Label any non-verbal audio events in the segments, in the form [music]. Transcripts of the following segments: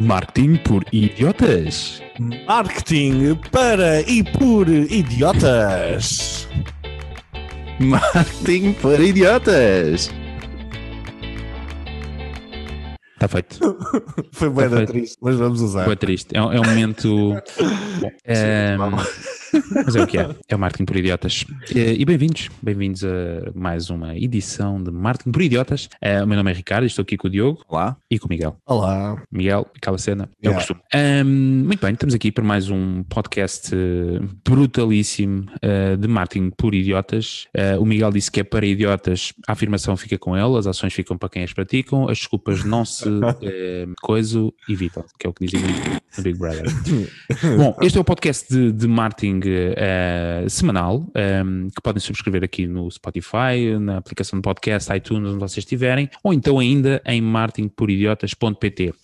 Marketing por idiotas. Marketing para e por idiotas. Marketing por idiotas. Está feito. [laughs] Foi bem Tá triste, mas vamos usar. Foi triste. É, um- é um momento. [laughs] Bom, é, mas é o que é. É o Marketing por Idiotas. E bem-vindos. Bem-vindos a mais uma edição de Marketing por Idiotas. Eh, O meu nome é Ricardo e estou aqui com o Diogo Olá. e com o Miguel. Olá. Miguel, aquela cena, é o costume. Ahm, muito bem, estamos aqui para mais um podcast eh, brutalíssimo eh, de marketing por idiotas. O Miguel disse que é para idiotas, a afirmação fica com ele, as ações ficam para quem as praticam, as desculpas não se [laughs] eh, coiso, evitam, que é o que dizem no- Big Brother. [laughs] Bom, este é o podcast de, de marketing eh, semanal, ehm, que podem subscrever aqui no Spotify, na aplicação de podcast, iTunes, onde vocês estiverem, ou então ainda em marketingporidiotas.pt.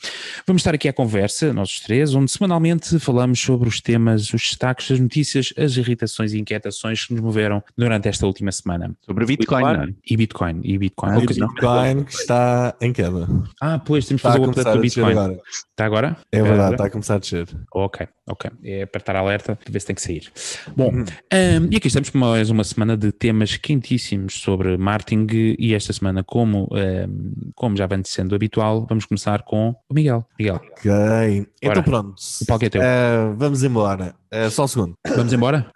Vamos estar aqui à conversa, nós os três, onde semanalmente falamos sobre os temas, os destaques, as notícias, as irritações e inquietações que nos moveram durante esta última semana. Sobre Bitcoin, não é? E Bitcoin, e Bitcoin. Não. Bitcoin que está em queda. Ah, pois, temos que fazer o update do Bitcoin. agora. Está agora? É agora? verdade, está a começar a descer. Ok, ok. É apertar alerta para ver se tem que sair. Bom, Uhum. hum, e aqui estamos para mais uma semana de temas quentíssimos sobre marketing e esta semana, como, hum, como já vem sendo habitual, vamos começar com o Miguel. Miguel, Ok. Então Bora. pronto. o palco é teu. Eh, vamos embora. Eh, só um segundo. Vamos embora?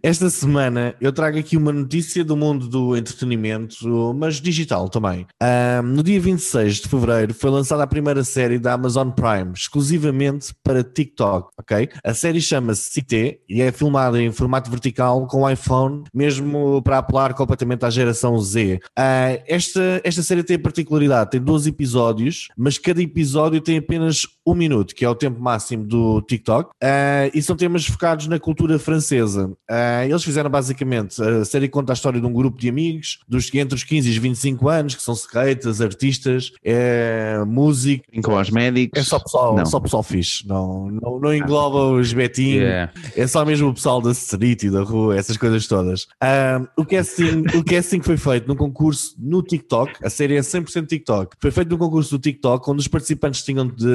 Esta semana eu trago aqui uma notícia do mundo do entretenimento, mas digital também. Ahm, no dia 26 de fevereiro foi lançada a primeira série da Amazon Prime, exclusivamente para TikTok, ok? A série chama-se Cité e é filmada em formato vertical com iPhone, mesmo para apelar completamente à geração Z. Ah, esta, esta série tem a particularidade, tem 12 episódios, mas cada episódio tem apenas um minuto, que é o tempo máximo do TikTok, Ah, e são temas focados na cultura francesa. Ah, eles fizeram basicamente, a série conta a história de um grupo de amigos, dos, entre os 15 e os 25 anos, que são skaters, artistas, é, músicos, Com os médicos. é só pessoal, Não. só pessoal fixe, não, não, não engloba os betinhos, Yeah. é só mesmo o pessoal da street e da rua, essas coisas todas. Ahm, o, casting, [laughs] o casting foi feito num concurso no TikTok, a série é 100% TikTok. Foi feito num concurso do TikTok, onde os participantes tinham de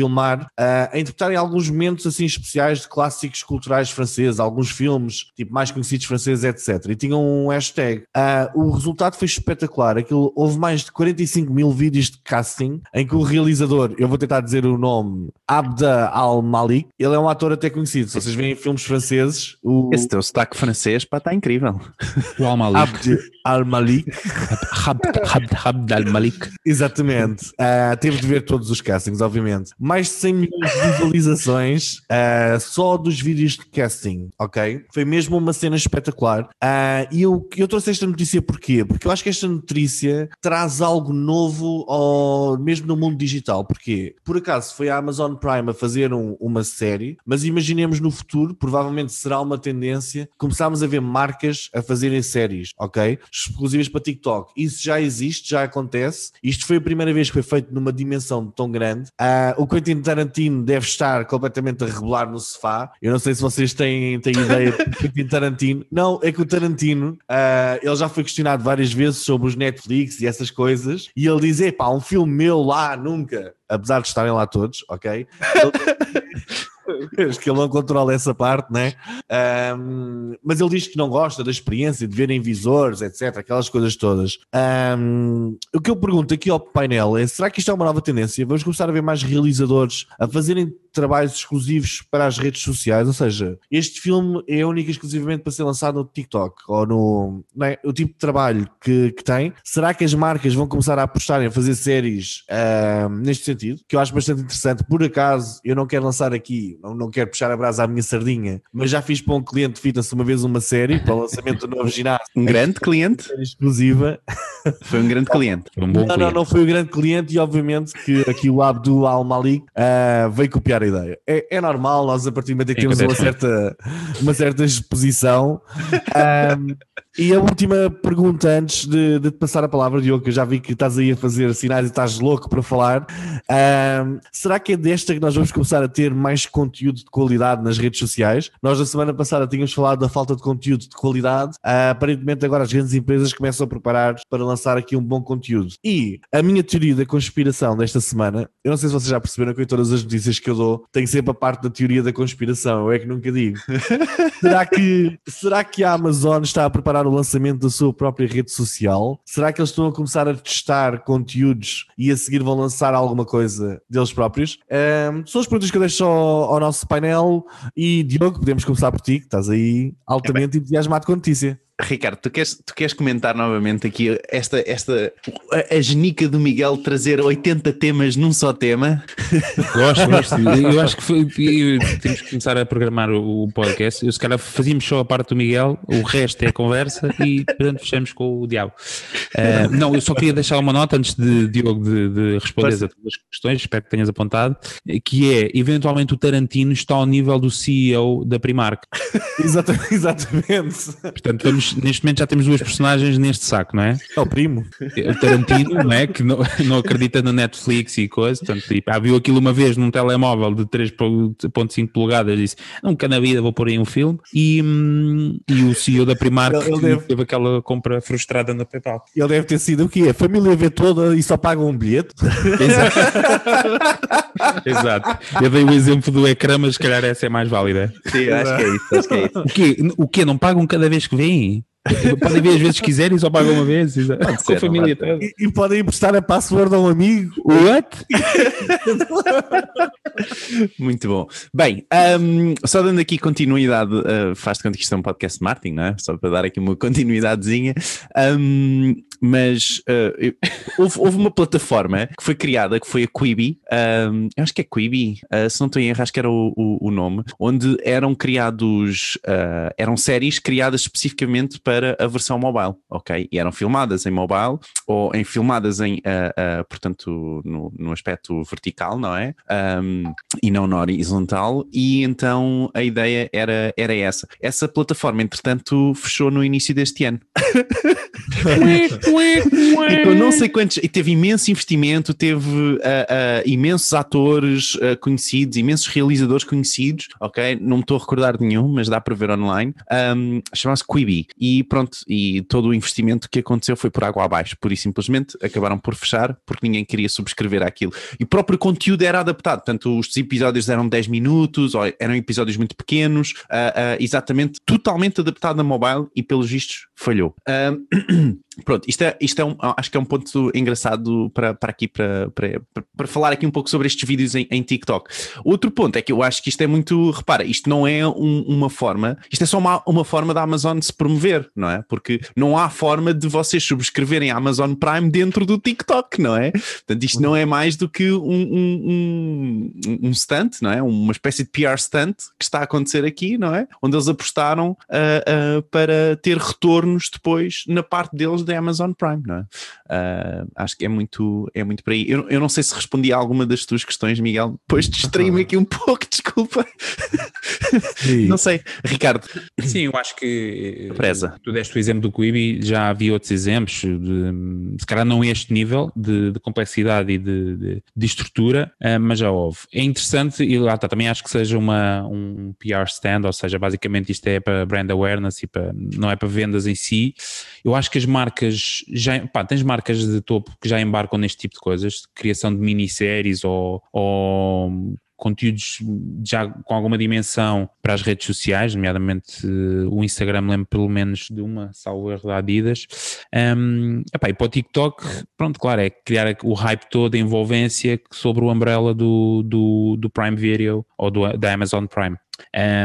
filmar ah, a interpretarem alguns momentos assim especiais de clássicos culturais franceses, alguns filmes tipo mais conhecidos franceses, etc. E tinham um hashtag. Ah, o resultado foi espetacular. Aquilo, houve mais de 45 mil vídeos de casting em que o realizador, eu vou tentar dizer o nome, Abda Al-Malik, ele é um ator até conhecido. Se vocês veem filmes franceses, o Esse teu sotaque francês, pá, está incrível. O Al-Malik. Abd Al-Malik, Abd, al-Malik. exatamente, teve de ver todos os castings, obviamente. Mais de 100 milhões de visualizações ah, só dos vídeos de casting, ok? Foi mesmo uma cena espetacular. Ah, e eu, eu trouxe esta notícia porquê? Porque eu acho que esta notícia traz algo novo ao, mesmo no mundo digital. Porquê? Por acaso foi a Amazon Prime a fazer um- uma série, mas imaginemos no futuro, provavelmente será uma tendência, começarmos a ver marcas a fazerem séries, ok? Exclusivas para TikTok. Isso já existe, já acontece. Isto foi a primeira vez que foi feito numa dimensão tão grande. Ah, o Quentin Tarantino deve estar completamente a rebolar no sofá. Eu não sei se vocês têm, têm ideia do Quentin Tarantino. Não, é que o Tarantino, ah, ele já foi questionado várias vezes sobre os Netflix e essas coisas. E ele diz: pá, um filme meu lá, nunca. Apesar de estarem lá todos, ok? Ele- [laughs] Acho que ele não controla essa parte, né? Ahm, mas ele diz que não gosta da experiência de verem visores, etc. Aquelas coisas todas. Ahm, o que eu pergunto aqui ao painel é: será que isto é uma nova tendência? Vamos começar a ver mais realizadores a fazerem trabalhos exclusivos para as redes sociais? Ou seja, este filme é único exclusivamente para ser lançado no TikTok ou no. é? O tipo de trabalho que, que tem. Será que as marcas vão começar a apostar em fazer séries neste sentido? Que eu acho bastante interessante. Por acaso, eu não quero lançar aqui, não, não quero puxar a brasa à minha sardinha, mas já fiz para um cliente de fitness uma vez uma série para o lançamento do novo ginásio. Um grande cliente. série exclusiva. Foi um grande cliente. Um bom Não, não, cliente. não foi o grande cliente e obviamente que aqui o Abdul Al-Malik ah, veio copiar a ideia. É, é normal, nós a partir do momento em que Sim, temos uma certa, uma certa exposição, ah, E a última pergunta antes de, de te passar a palavra, Diogo, que eu já vi que estás aí a fazer sinais e estás louco para falar. Ahm, será que é desta que nós vamos começar a ter mais conteúdo de qualidade nas redes sociais? Nós na semana passada tínhamos falado da falta de conteúdo de qualidade. Ah, aparentemente agora as grandes empresas começam a preparar para lançar aqui um bom conteúdo. E a minha teoria da conspiração desta semana, eu não sei se vocês já perceberam que em todas as notícias que eu dou tem sempre a parte da teoria da conspiração, eu é que nunca digo. [laughs] será, que, será que a Amazon está a preparar o lançamento da sua própria rede social? Será que eles estão a começar a testar conteúdos e a seguir vão lançar alguma coisa deles próprios? Ahm, são as perguntas que eu deixo ao, ao nosso painel e Diogo, podemos começar por ti, que estás aí altamente entusiasmado com a notícia. Ricardo, tu queres, tu queres comentar novamente aqui esta, esta a, a genica do Miguel trazer 80 temas num só tema? Gosto, [laughs] gosto. Eu acho que foi, temos que começar a programar o, o podcast. Eu, se calhar fazíamos só a parte do Miguel, o resto é a conversa e portanto fechamos com o diabo. Ah, não, eu só queria deixar uma nota antes de Diogo de, de responder a Força. todas as questões, espero que tenhas apontado, que é eventualmente o Tarantino está ao nível do CEO da Primark. [laughs] Exata- Exatamente. Portanto, vamos- neste momento já temos duas personagens neste saco, não é? É o primo. O Tarantino, não é? Que não, [laughs] não acredita no Netflix e coisa. Portanto, tipo, ah, viu aquilo uma vez num telemóvel de 3.5 polegadas disse: Nunca na vida vou pôr aí um filme. E, hum, e o CEO da Primark Ele- ele deve- teve aquela compra frustrada na PayPal. Ele deve ter sido o quê? A família vê toda e só paga um bilhete? [laughs] Exato. Eu dei o exemplo do ecrã, mas se calhar essa é mais válida. Sim, acho que é isso, acho que é isso. O quê? O quê? Não pagam cada vez que vêm? me Podem ver as vezes que quiserem só pagam uma vez. Com a família toda. E, e podem emprestar a password a um amigo? What? [laughs] Muito bom. Bem, ahm, só dando aqui continuidade, ah, faz de conta que isto é um podcast de marketing, não é? Só para dar aqui uma continuidadezinha. Ahm, mas ah, eu- houve, houve uma plataforma que foi criada, que foi a Quibi, eu acho que é Quibi, ah, se não estou em erro, acho que era o, o- o nome, onde eram criados, ah, eram séries criadas especificamente para a versão mobile, ok? E eram filmadas em mobile ou em filmadas em, ah, ah, portanto, no, no aspecto vertical, não é? Ahm, e não na horizontal, e então a ideia era, era essa. Essa plataforma, entretanto, fechou no início deste ano. [laughs] E com não sei quantos, e teve imenso investimento, teve ah, imensos atores conhecidos, imensos realizadores conhecidos, ok? Não me estou a recordar de nenhum, mas dá para ver online. Ahm, Chama-se Quibi. E pronto, e todo o investimento que aconteceu foi por água abaixo, por e simplesmente acabaram por fechar porque ninguém queria subscrever aquilo. E o próprio conteúdo era adaptado, portanto, os episódios eram 10 minutos, ou eram episódios muito pequenos, ah, ah, exatamente, totalmente adaptado a mobile e pelos vistos falhou. Ahm, [clears throat] Pronto, isto é, isto é um, acho que é um ponto engraçado para, para aqui, para, para, para falar aqui um pouco sobre estes vídeos em, em TikTok. Outro ponto é que eu acho que isto é muito, repara, isto não é um- uma forma, isto é só uma, uma forma da Amazon se promover, não é? Porque não há forma de vocês subscreverem a Amazon Prime dentro do TikTok, não é? Portanto, isto não é mais do que um, um, um, um stunt, não é? Uma espécie de PR stunt que está a acontecer aqui, não é? Onde eles apostaram ah, ah, para ter retornos depois na parte deles da Amazon Prime, não é? Ah, acho que é muito, é muito por aí. Eu, eu não sei se respondi a alguma das tuas questões, Miguel. Depois distraí-me [laughs] aqui um pouco, desculpa. Não sei. Ricardo, Sim, eu acho que eh, Preza. tu deste o exemplo do Quibi, já havia outros exemplos, de, se calhar não este nível de, de complexidade e de, de- de estrutura, eh, mas já houve. É interessante, e lá está, também acho que seja uma, um PR stand, ou seja, basicamente isto é para brand awareness e para, não é para vendas em si. Eu acho que as marcas, já, pá, tens marcas de topo que já embarcam neste tipo de coisas, de criação de minisséries ou, ou conteúdos já com alguma dimensão para as redes sociais, nomeadamente eh, o Instagram, lembro pelo menos de uma, salvo erro da Adidas. Um, epá, e para o TikTok, pronto, claro, é criar o hype todo, a envolvência sobre o umbrella do, do, do Prime Video ou do, da Amazon Prime.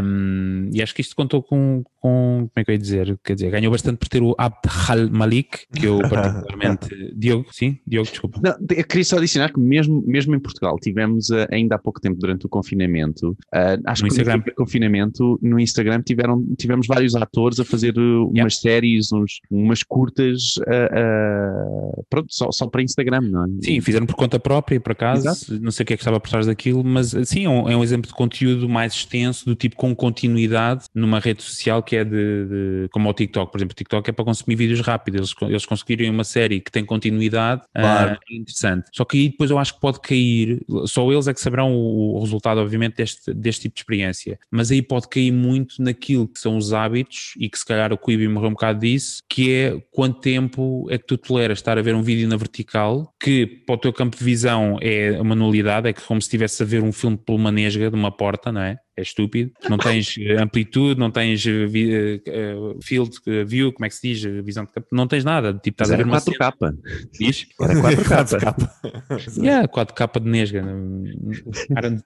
Um, e acho que isto contou com, com, como é que eu ia dizer? Quer dizer, ganhou bastante por ter o Abd Al Malik, que eu [laughs] particularmente. Diogo, sim, Diogo, desculpa. Não, eu queria só adicionar que mesmo, mesmo em Portugal tivemos ah, ainda há pouco tempo durante o confinamento, ah, acho No que Instagram. no confinamento no Instagram tiveram, tivemos vários atores a fazer uh, umas Yeah. séries, uns, umas curtas ah, ah, pronto, só, só para Instagram, não é? Sim, fizeram por conta própria, por acaso, não sei o que é que estava por trás daquilo, mas sim, é um, é um exemplo de conteúdo mais extenso do tipo com continuidade numa rede social que é de, de como o TikTok, por exemplo, o TikTok é para consumir vídeos rápidos, eles, eles conseguirem uma série que tem continuidade, Claro. ah, é interessante. Só que aí depois eu acho que pode cair, só eles é que saberão o, o resultado, obviamente, deste, deste tipo de experiência, mas aí pode cair muito naquilo que são os hábitos e que se calhar o Quibi morreu um bocado disso, que é quanto tempo é que tu toleras estar a ver um vídeo na vertical, que para o teu campo de visão é uma nulidade, é que como se estivesse a ver um filme por uma nesga de uma porta, não é? É estúpido. Não tens eh, amplitude, não tens eh, vi- eh, field view, como é que se diz? Visão de campo. Não tens nada. Tipo, estás Mas a ver era uma cena. 4K. Diz? Era 4K. [laughs] Yeah, 4K de nesga. Não, cara, Não,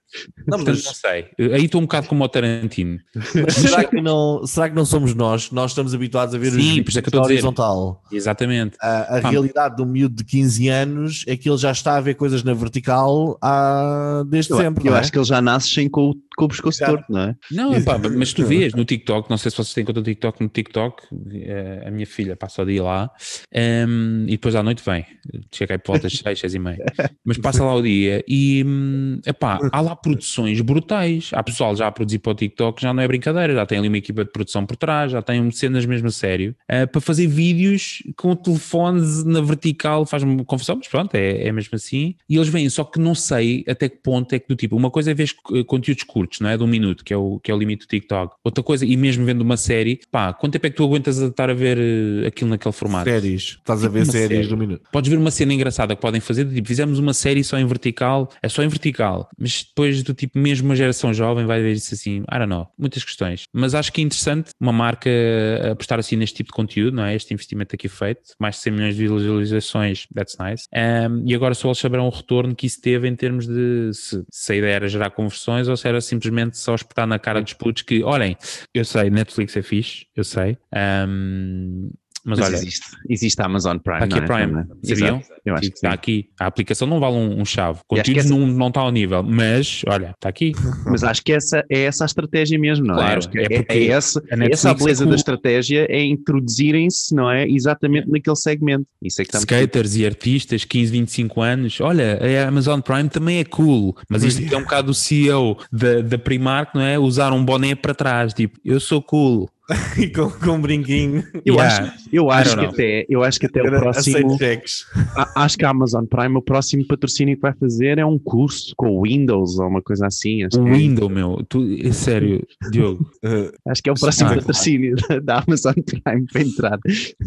portanto, mas- não sei. Aí estou um bocado como o Tarantino. Mas será que, não, será que não somos nós? Nós estamos habituados a ver Sim, os é que eu horizontal. Exatamente. A, a realidade de um miúdo de 15 anos é que ele já está a ver coisas na vertical há, desde Eu, sempre. eu é? acho que eles já nascem com, o- com o pescoço Exato. torto, não é? Não, epá, mas tu vês no TikTok, não sei se vocês têm conta do TikTok, no TikTok, eh, a minha filha passa o dia lá ehm, e depois à noite vem. Chega aí por volta das [laughs] 6, 6 e meia. Mas passa lá o dia e hum, epá, há lá produções brutais. Há pessoal já a produzir para o TikTok, já não é brincadeira, já tem ali uma equipa de produção por trás, já tem cenas mesmo a sério, eh, para fazer vídeos com telefones na vertical, faz-me confusão, mas pronto, é, é mesmo assim. E eles vêm, só que não sei até que ponto é que do tipo, uma coisa é ver eh, conteúdos curtos, não é? De um minuto, que é o, que é o limite do TikTok. Outra coisa, e mesmo vendo uma série, pá, quanto tempo é que tu aguentas a estar a ver eh, aquilo naquele formato? Séries. Estás a ver Uma séries série. do minuto. Podes ver uma cena engraçada que podem fazer, tipo, fizemos uma série só em vertical, é só em vertical, mas depois do tipo, mesmo uma geração jovem vai ver isso assim, I don't know, muitas questões. Mas acho que é interessante uma marca apostar assim neste tipo de conteúdo, não é? Este investimento aqui feito, mais de 100 milhões de visualizações, that's nice. Um, e agora só eles saberão o retorno que isso teve em termos de se, se a ideia era gerar conversões ou se era simplesmente só espetar na cara dos putos que, olhem, eu sei, Netflix é fixe, eu sei, um, mas, Mas olha, existe, existe a Amazon Prime. Aqui a é? Prime, sabiam? Eu acho que está sim. aqui. A aplicação não vale um, um chave. Conteúdos essa- não, não está ao nível, mas olha, está aqui. [laughs] Mas acho que essa é essa a estratégia mesmo, não é? Claro, que é é, porque é essa, a Netflix essa a beleza é cool. da estratégia é introduzirem-se, não é? Exatamente naquele segmento. Isso é que Skaters e artistas, 15, 25 anos. Olha, a Amazon Prime também é cool, mas isto é um bocado o CEO da, da Primark, não é? Usar um boné para trás, tipo, eu sou cool. [laughs] e com, com um brinquinho. Eu Yeah. acho, eu acho que até, eu acho que até o próximo, a- acho que a Amazon Prime, o próximo patrocínio que vai fazer é um curso com o Windows ou uma coisa assim. Acho, Um que, é- window, meu. Tu, é sério, Diogo. [laughs] Uh, acho que é o próximo Ah. patrocínio da, da Amazon Prime para entrar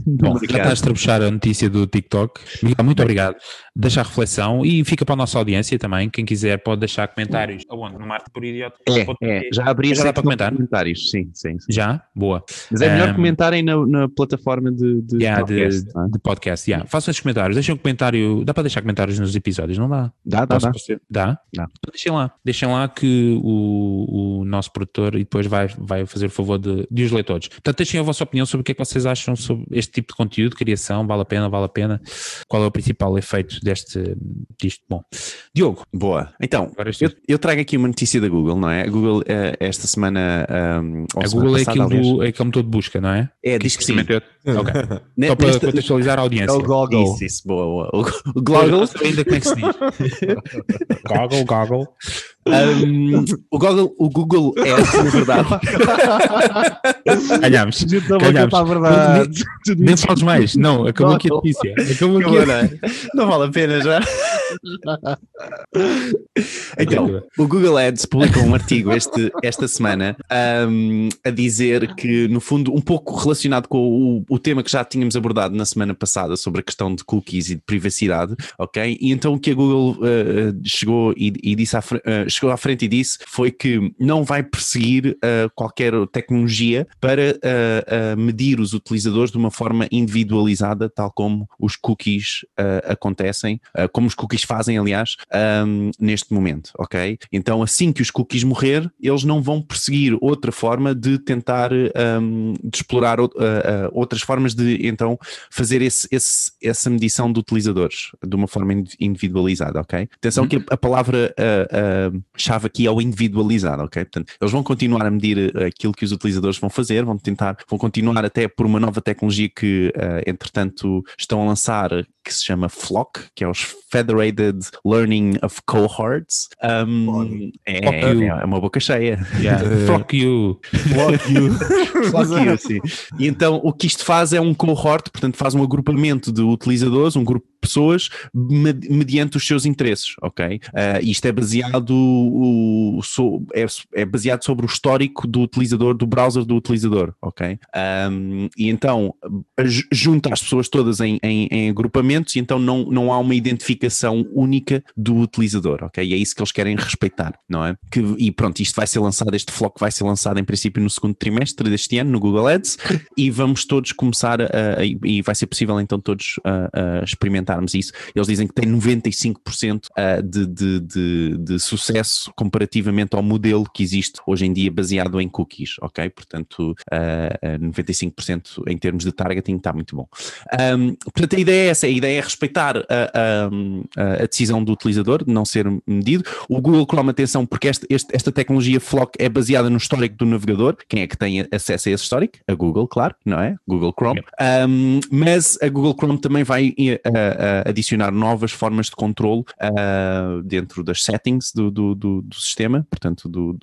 Bom, já estás a trabuchar a notícia do TikTok. Miguel, muito obrigado. Deixa a reflexão e fica para a nossa audiência também. Quem quiser pode deixar comentários. Aonde? No Marte por Idiota? É, é, já abri a Já dá para comentar? comentários, sim, sim. sim. Já? Boa. Mas é melhor Um, comentarem na, na plataforma de, de Yeah, de, podcast, não é? de podcast. Yeah. Façam esses comentários. Deixem um comentário. Dá para deixar comentários nos episódios, não dá? Dá, dá, dá. Dá? Dá. Então deixem lá. Deixem lá que o, o nosso produtor e depois vai, vai fazer o favor de, de os ler todos. Portanto, deixem a vossa opinião sobre o que é que vocês acham sobre este tipo de conteúdo, criação, vale a pena, vale a pena. Qual é o principal efeito deste, disto? Bom, Diogo, Boa. Então, eu, eu trago aqui uma notícia da Google, não é? A Google, eh, esta semana. um, a semana Google é aquilo, do, é aquele motor de busca, não é? É, diz que sim. Supostamente é- Ok. Ne- [laughs] Só para contextualizar a audiência. É o Goggle. Isso, isso, boa, boa. O, o sei ainda como é que se diz. [laughs] Goggle, Goggle. um, o Google, o Google Ads, na verdade. Não vou Ganhámos. contar a verdade. Nem fales mais. Não, acabou aqui a notícia. Acabou aqui. Não vale a pena já. [laughs] Então, o Google Ads publicou um artigo este, esta semana um, a dizer que, no fundo, um pouco relacionado com o, o tema que já tínhamos abordado na semana passada sobre a questão de cookies e de privacidade, ok? E então o que a Google uh, chegou e, e disse à, uh, chegou à frente e disse foi que não vai perseguir uh, qualquer tecnologia para medir os utilizadores de uma forma individualizada, tal como os cookies acontecem, como os cookies fazem, aliás, um, neste momento, ok? Então, assim que os cookies morrer, eles não vão perseguir outra forma de tentar um, de explorar outras outras formas de então fazer esse, esse, essa medição de utilizadores de uma forma individualizada, ok? Atenção uhum. que a, palavra uh, uh, chave aqui é o individualizado, ok? Portanto, eles vão continuar a medir aquilo que os utilizadores vão fazer, vão tentar, vão continuar até por uma nova tecnologia que, entretanto, estão a lançar que se chama Flock, que é os Federated Learning of Cohorts. Um, é, é, é, uma boca cheia. Yeah. [laughs] Flock you. [laughs] Flock you. Flock you, sim. E então o que isto faz é um cohort, portanto faz um agrupamento de utilizadores, um grupo pessoas mediante os seus interesses, ok? Uh, isto é baseado, o, o, é, é, baseado sobre o histórico do utilizador, do browser do utilizador, ok? Um, e então junta as pessoas todas em, em, em, agrupamentos e então não, não há uma identificação única do utilizador, ok? E é isso que eles querem respeitar, não é? Que, e pronto, isto vai ser lançado, este flock vai ser lançado em princípio no segundo trimestre deste ano no Google Ads e vamos todos começar a, a, e vai ser possível então todos a, a experimentar experimentarmos isso, eles dizem que tem 95% uh, de, de, de, de, sucesso comparativamente ao modelo que existe hoje em dia baseado em cookies, ok? Portanto, uh, uh, 95% em termos de targeting está muito bom. Um, portanto, a ideia é essa, a ideia é respeitar a, decisão do utilizador de não ser medido. O Google Chrome, atenção, porque esta, esta tecnologia Flock é baseada no histórico do navegador. Quem é que tem acesso a esse histórico? A Google, claro, não é? Google Chrome. Um, mas a Google Chrome também vai uh, uh, adicionar novas formas de controle uh, dentro das settings do, do, do, do sistema, portanto, do,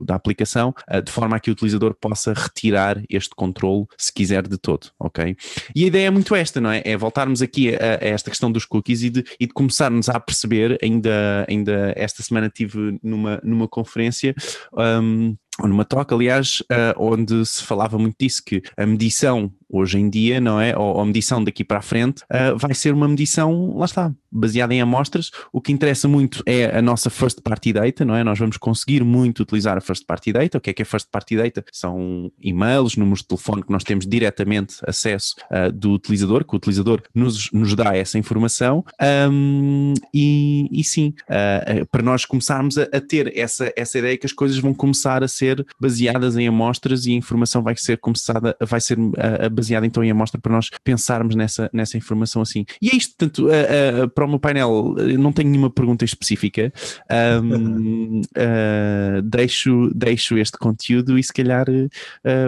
da aplicação, uh, de forma a que o utilizador possa retirar este controle se quiser de todo, ok? E a ideia é muito esta, não é? É voltarmos aqui a, a esta questão dos cookies e de, e de começarmos a perceber, ainda, ainda esta semana tive numa, numa conferência. Um, ou numa troca, aliás, uh, onde se falava muito disso, que a medição hoje em dia, não é? Ou, a medição daqui para a frente, uh, vai ser uma medição, lá está, baseada em amostras. O que interessa muito é a nossa first party data, não é? Nós vamos conseguir muito utilizar a first party data. O que é que é first party data? São e-mails, números de telefone que nós temos diretamente acesso uh, do utilizador, que o utilizador nos, nos dá essa informação. Um, e, e, sim, uh, para nós começarmos a, a, ter essa, essa ideia que as coisas vão começar a ser baseadas em amostras e a informação vai ser começada, vai ser a baseada então em amostra para nós pensarmos nessa, nessa informação assim. E é isto, portanto, uh, uh, para o meu painel, não tenho nenhuma pergunta específica, um, uh, [laughs] deixo, deixo este conteúdo e se calhar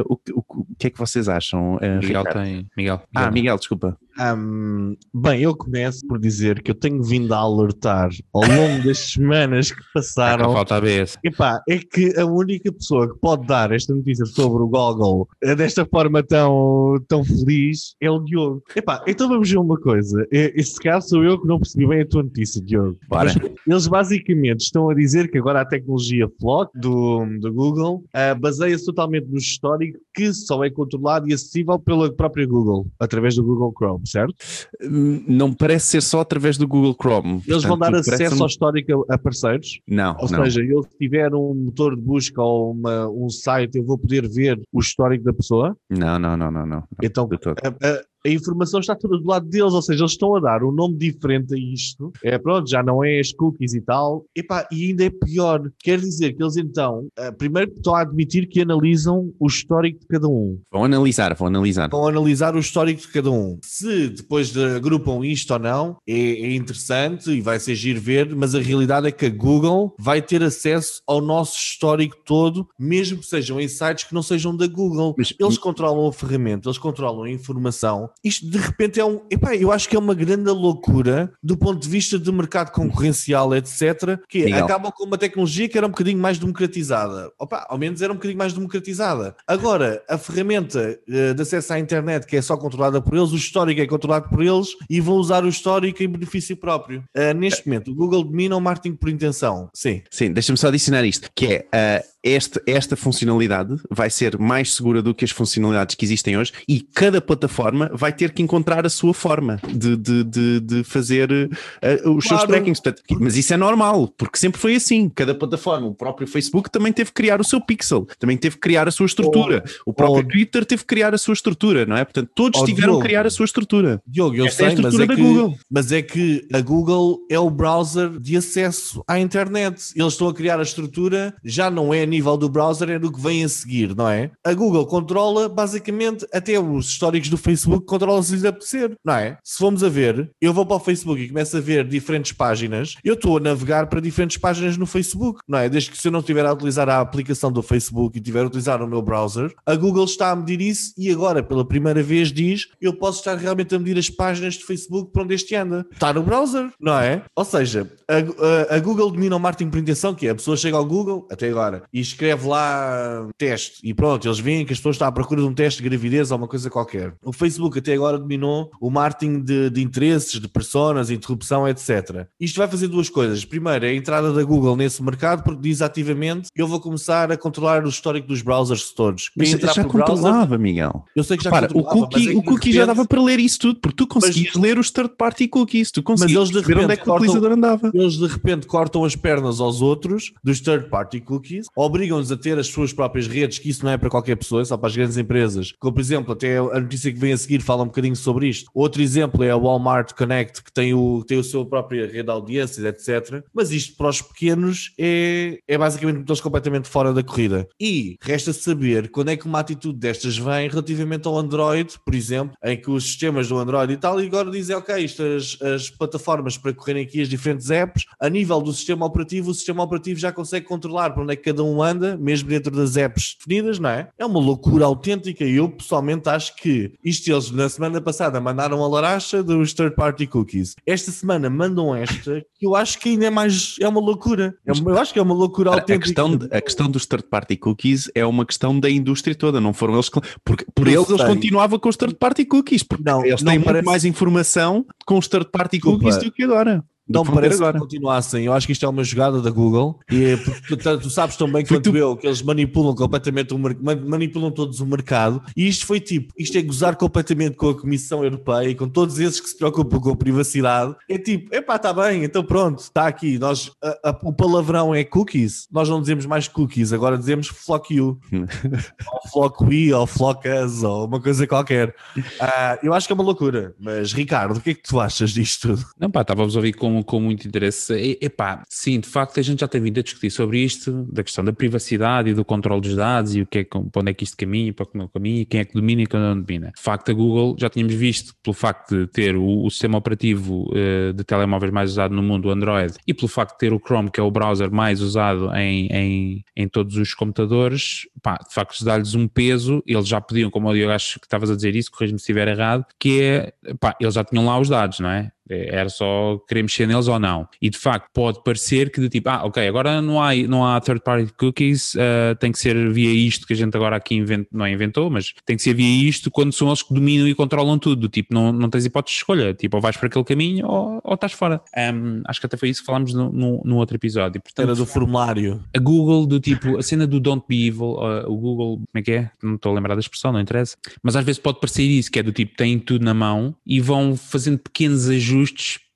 o, o, o, que é que vocês acham? Miguel tem. Miguel, Miguel. Ah, Miguel, desculpa. Um, bem, eu começo por dizer que eu tenho vindo a alertar ao longo das [laughs] semanas que passaram. É falta a vez. Epá, é que a única pessoa que pode dar esta notícia sobre o Google desta forma tão, tão feliz é o Diogo. Epá, então vamos ver uma coisa. Este caso sou eu que não percebi bem a tua notícia, Diogo. Bora. Eles basicamente estão a dizer que agora a tecnologia Flock do, do Google uh, baseia-se totalmente no histórico que só é controlado e acessível pela própria Google, através do Google Chrome certo? Não parece ser só através do Google Chrome. Eles Portanto, vão dar acesso ao histórico a parceiros? Não. Ou não. seja, eu se tiver um motor de busca ou uma, um site, eu vou poder ver o histórico da pessoa? Não, não, não, não. não. Então, a, a, a informação está toda do lado deles, ou seja, eles estão a dar um nome diferente a isto. É pronto, já não é as cookies e tal. Epá, e ainda é pior. Quer dizer que eles então, uh, primeiro estão a admitir que analisam o histórico de cada um. Vão analisar, vão analisar. Vão analisar o histórico de cada um. Se depois de agrupam isto ou não, é, é interessante e vai ser giro ver, mas a realidade é que a Google vai ter acesso ao nosso histórico todo, mesmo que sejam em sites que não sejam da Google. Mas, eles controlam a ferramenta, eles controlam a informação isto de repente é um. Epá, eu acho que é uma grande loucura do ponto de vista do mercado concorrencial, etc. Que Miguel. acaba com uma tecnologia que era um bocadinho mais democratizada. Opa, ao menos era um bocadinho mais democratizada. Agora, a ferramenta uh, de acesso à internet, que é só controlada por eles, o histórico é controlado por eles e vão usar o histórico em benefício próprio. Uh, neste momento, o Google domina o marketing por intenção. Sim. Sim, deixa-me só adicionar isto, que é. Uh este, esta funcionalidade vai ser mais segura do que as funcionalidades que existem hoje e cada plataforma vai ter que encontrar a sua forma de, de, de, de fazer uh, os claro. seus trackings. Portanto, mas isso é normal, porque sempre foi assim. Cada plataforma, o próprio Facebook também teve que criar o seu pixel, também teve que criar a sua estrutura. Oh, o próprio oh, Twitter teve que criar a sua estrutura, não é? Portanto, todos oh, tiveram que criar a sua estrutura. Diogo, eu Esta sei, é mas, é que, mas é que a Google é o browser de acesso à internet. Eles estão a criar a estrutura, já não é nível do browser é do que vem a seguir, não é? A Google controla basicamente até os históricos do Facebook, controla se lhes apetecer, não é? Se formos a ver, eu vou para o Facebook e começo a ver diferentes páginas, eu estou a navegar para diferentes páginas no Facebook, não é? Desde que se eu não estiver a utilizar a aplicação do Facebook e estiver a utilizar o meu browser, a Google está a medir isso e agora, pela primeira vez, diz eu posso estar realmente a medir as páginas de Facebook para onde este anda. Está no browser, não é? Ou seja, a, a, a Google domina o marketing por intenção, que é a pessoa chega ao Google, até agora, e escreve lá teste, e pronto, eles veem que as pessoas estão à procura de um teste de gravidez ou uma coisa qualquer. O Facebook até agora dominou o marketing de, de interesses, de personas, interrupção, etc. Isto vai fazer duas coisas. Primeiro, é a entrada da Google nesse mercado, porque diz ativamente eu vou começar a controlar o histórico dos browsers todos. Mas já controlava, browser, Miguel. Eu sei que já Para, o cookie, é o cookie já dava para ler isso tudo, porque tu conseguias mas, ler os third-party cookies, tu conseguias mas eles de repente, onde é que o utilizador andava. Eles de repente cortam as pernas aos outros dos third-party cookies, obrigam-nos a ter as suas próprias redes, que isso não é para qualquer pessoa, é só para as grandes empresas. Como, por exemplo, até a notícia que vem a seguir fala um bocadinho sobre isto. Outro exemplo é a Walmart Connect, que tem o, tem o seu própria rede de audiências, etc. Mas isto para os pequenos é, é basicamente eles completamente fora da corrida. E resta saber quando é que uma atitude destas vem relativamente ao Android, por exemplo, em que os sistemas do Android e tal, e agora dizem, ok, isto, as, as plataformas para correrem aqui as diferentes apps, a nível do sistema operativo, o sistema operativo já consegue controlar para onde é que cada um anda, mesmo dentro das apps definidas, não é? É uma loucura autêntica e eu pessoalmente acho que isto eles na semana passada mandaram a laracha dos third party cookies. Esta semana mandam esta que eu acho que ainda é mais, é uma loucura. É uma, eu acho que é uma loucura autêntica. A questão, a questão dos third party cookies é uma questão da indústria toda, não foram eles que, porque por eles eles continuavam com os third party cookies, porque não, eles têm muito mais informação com os third party cookies do que agora. Não me parece agora. que continuassem. Eu acho que isto é uma jogada da Google e é tu, tu, sabes tão bem quanto tu... eu que eles manipulam completamente o manipulam todos o mercado e isto foi tipo, isto é gozar completamente com a Comissão Europeia e com todos esses que se preocupam com a privacidade. É tipo, epá, está bem, então pronto, está aqui. Nós, a, a, o palavrão é cookies. Nós não dizemos mais cookies, agora dizemos flock you, [laughs] ou flock we, ou flock us, ou uma coisa qualquer. Uh, eu acho que é uma loucura. Mas Ricardo, o que é que tu achas disto tudo? Não, pá, estávamos a ouvir com com, muito interesse. E, epá, sim, de facto, a gente já tem vindo a discutir sobre isto, da questão da privacidade e do controle dos dados e o que é, para onde é que isto caminha, para onde não caminha, quem é que domina e quem não domina. De facto, a Google já tínhamos visto, pelo facto de ter o, o sistema operativo uh, de telemóveis mais usado no mundo, o Android, e pelo facto de ter o Chrome, que é o browser mais usado em, em, em todos os computadores, pá, de facto, dá-lhes um peso, eles já podiam, como eu acho que estavas a dizer isso, corrija-me se estiver errado, que é, pá, eles já tinham lá os dados, não é? É, era só querer mexer neles ou não. E de facto pode parecer que do tipo, ah, ok, agora não há, não há third party cookies, uh, tem que ser via isto que a gente agora aqui invent, não é inventou, mas tem que ser via isto quando são eles que dominam e controlam tudo. Do tipo, não, não tens hipótese de escolha, tipo, ou vais para aquele caminho ou, ou estás fora. Um, acho que até foi isso que falámos no, no, no outro episódio. Portanto, Era do formulário. A Google, do tipo, a cena do Don't Be Evil, uh, o Google, como é que é? Não estou a lembrar da expressão, não interessa. Mas às vezes pode parecer isso, que é do tipo, têm tudo na mão e vão fazendo pequenos ajustes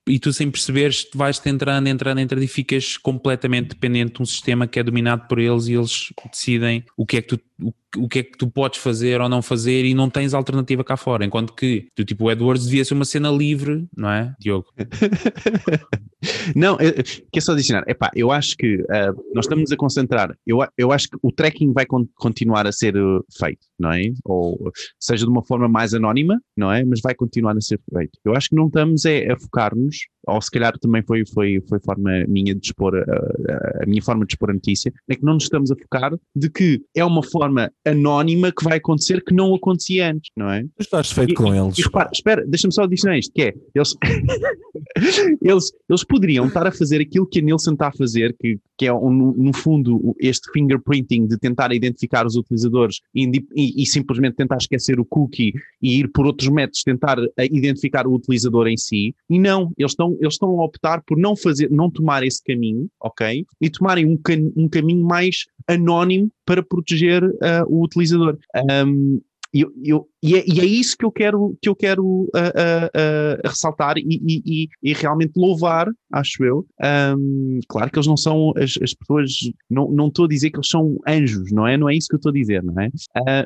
e tu sem perceberes vais-te entrando, entrando, entrando e ficas completamente dependente de um sistema que é dominado por eles e eles decidem o que é que tu o, o que é que tu podes fazer ou não fazer e não tens alternativa cá fora. Enquanto que, do tipo, o Edwards devia ser uma cena livre, não é, Diogo? [laughs] não, quer só adicionar. Epá, eu acho que uh, nós estamos a concentrar, eu, eu acho que o tracking vai con continuar a ser uh, feito, não é? Ou seja, de uma forma mais anónima, não é? Mas vai continuar a ser feito. Eu acho que não estamos é, a focar-nos ou se calhar também foi, foi, foi forma minha de expor, a, a, minha forma de expor a notícia, é que não nos estamos a focar de que é uma forma anónima que vai acontecer que não acontecia antes, não é? Mas estás feito e, com e, eles. E, repara, espera, deixa-me só adicionar isto, que é, eles, [laughs] eles, eles poderiam estar a fazer aquilo que a Nielsen está a fazer, que, que é, um, no fundo, este fingerprinting de tentar identificar os utilizadores e, e, e simplesmente tentar esquecer o cookie e ir por outros métodos tentar identificar o utilizador em si, e não, eles estão eles estão a optar por não fazer, não tomar esse caminho, ok? E tomarem um, um caminho mais anónimo para proteger uh, o utilizador. Um, eu, eu, e, é, e, é, isso que eu quero, que eu quero uh, uh, uh, ressaltar e, e, e, realmente louvar, acho eu. Um, claro que eles não são, as, as pessoas, não, não estou a dizer que eles são anjos, não é? Não é isso que eu estou a dizer, não é?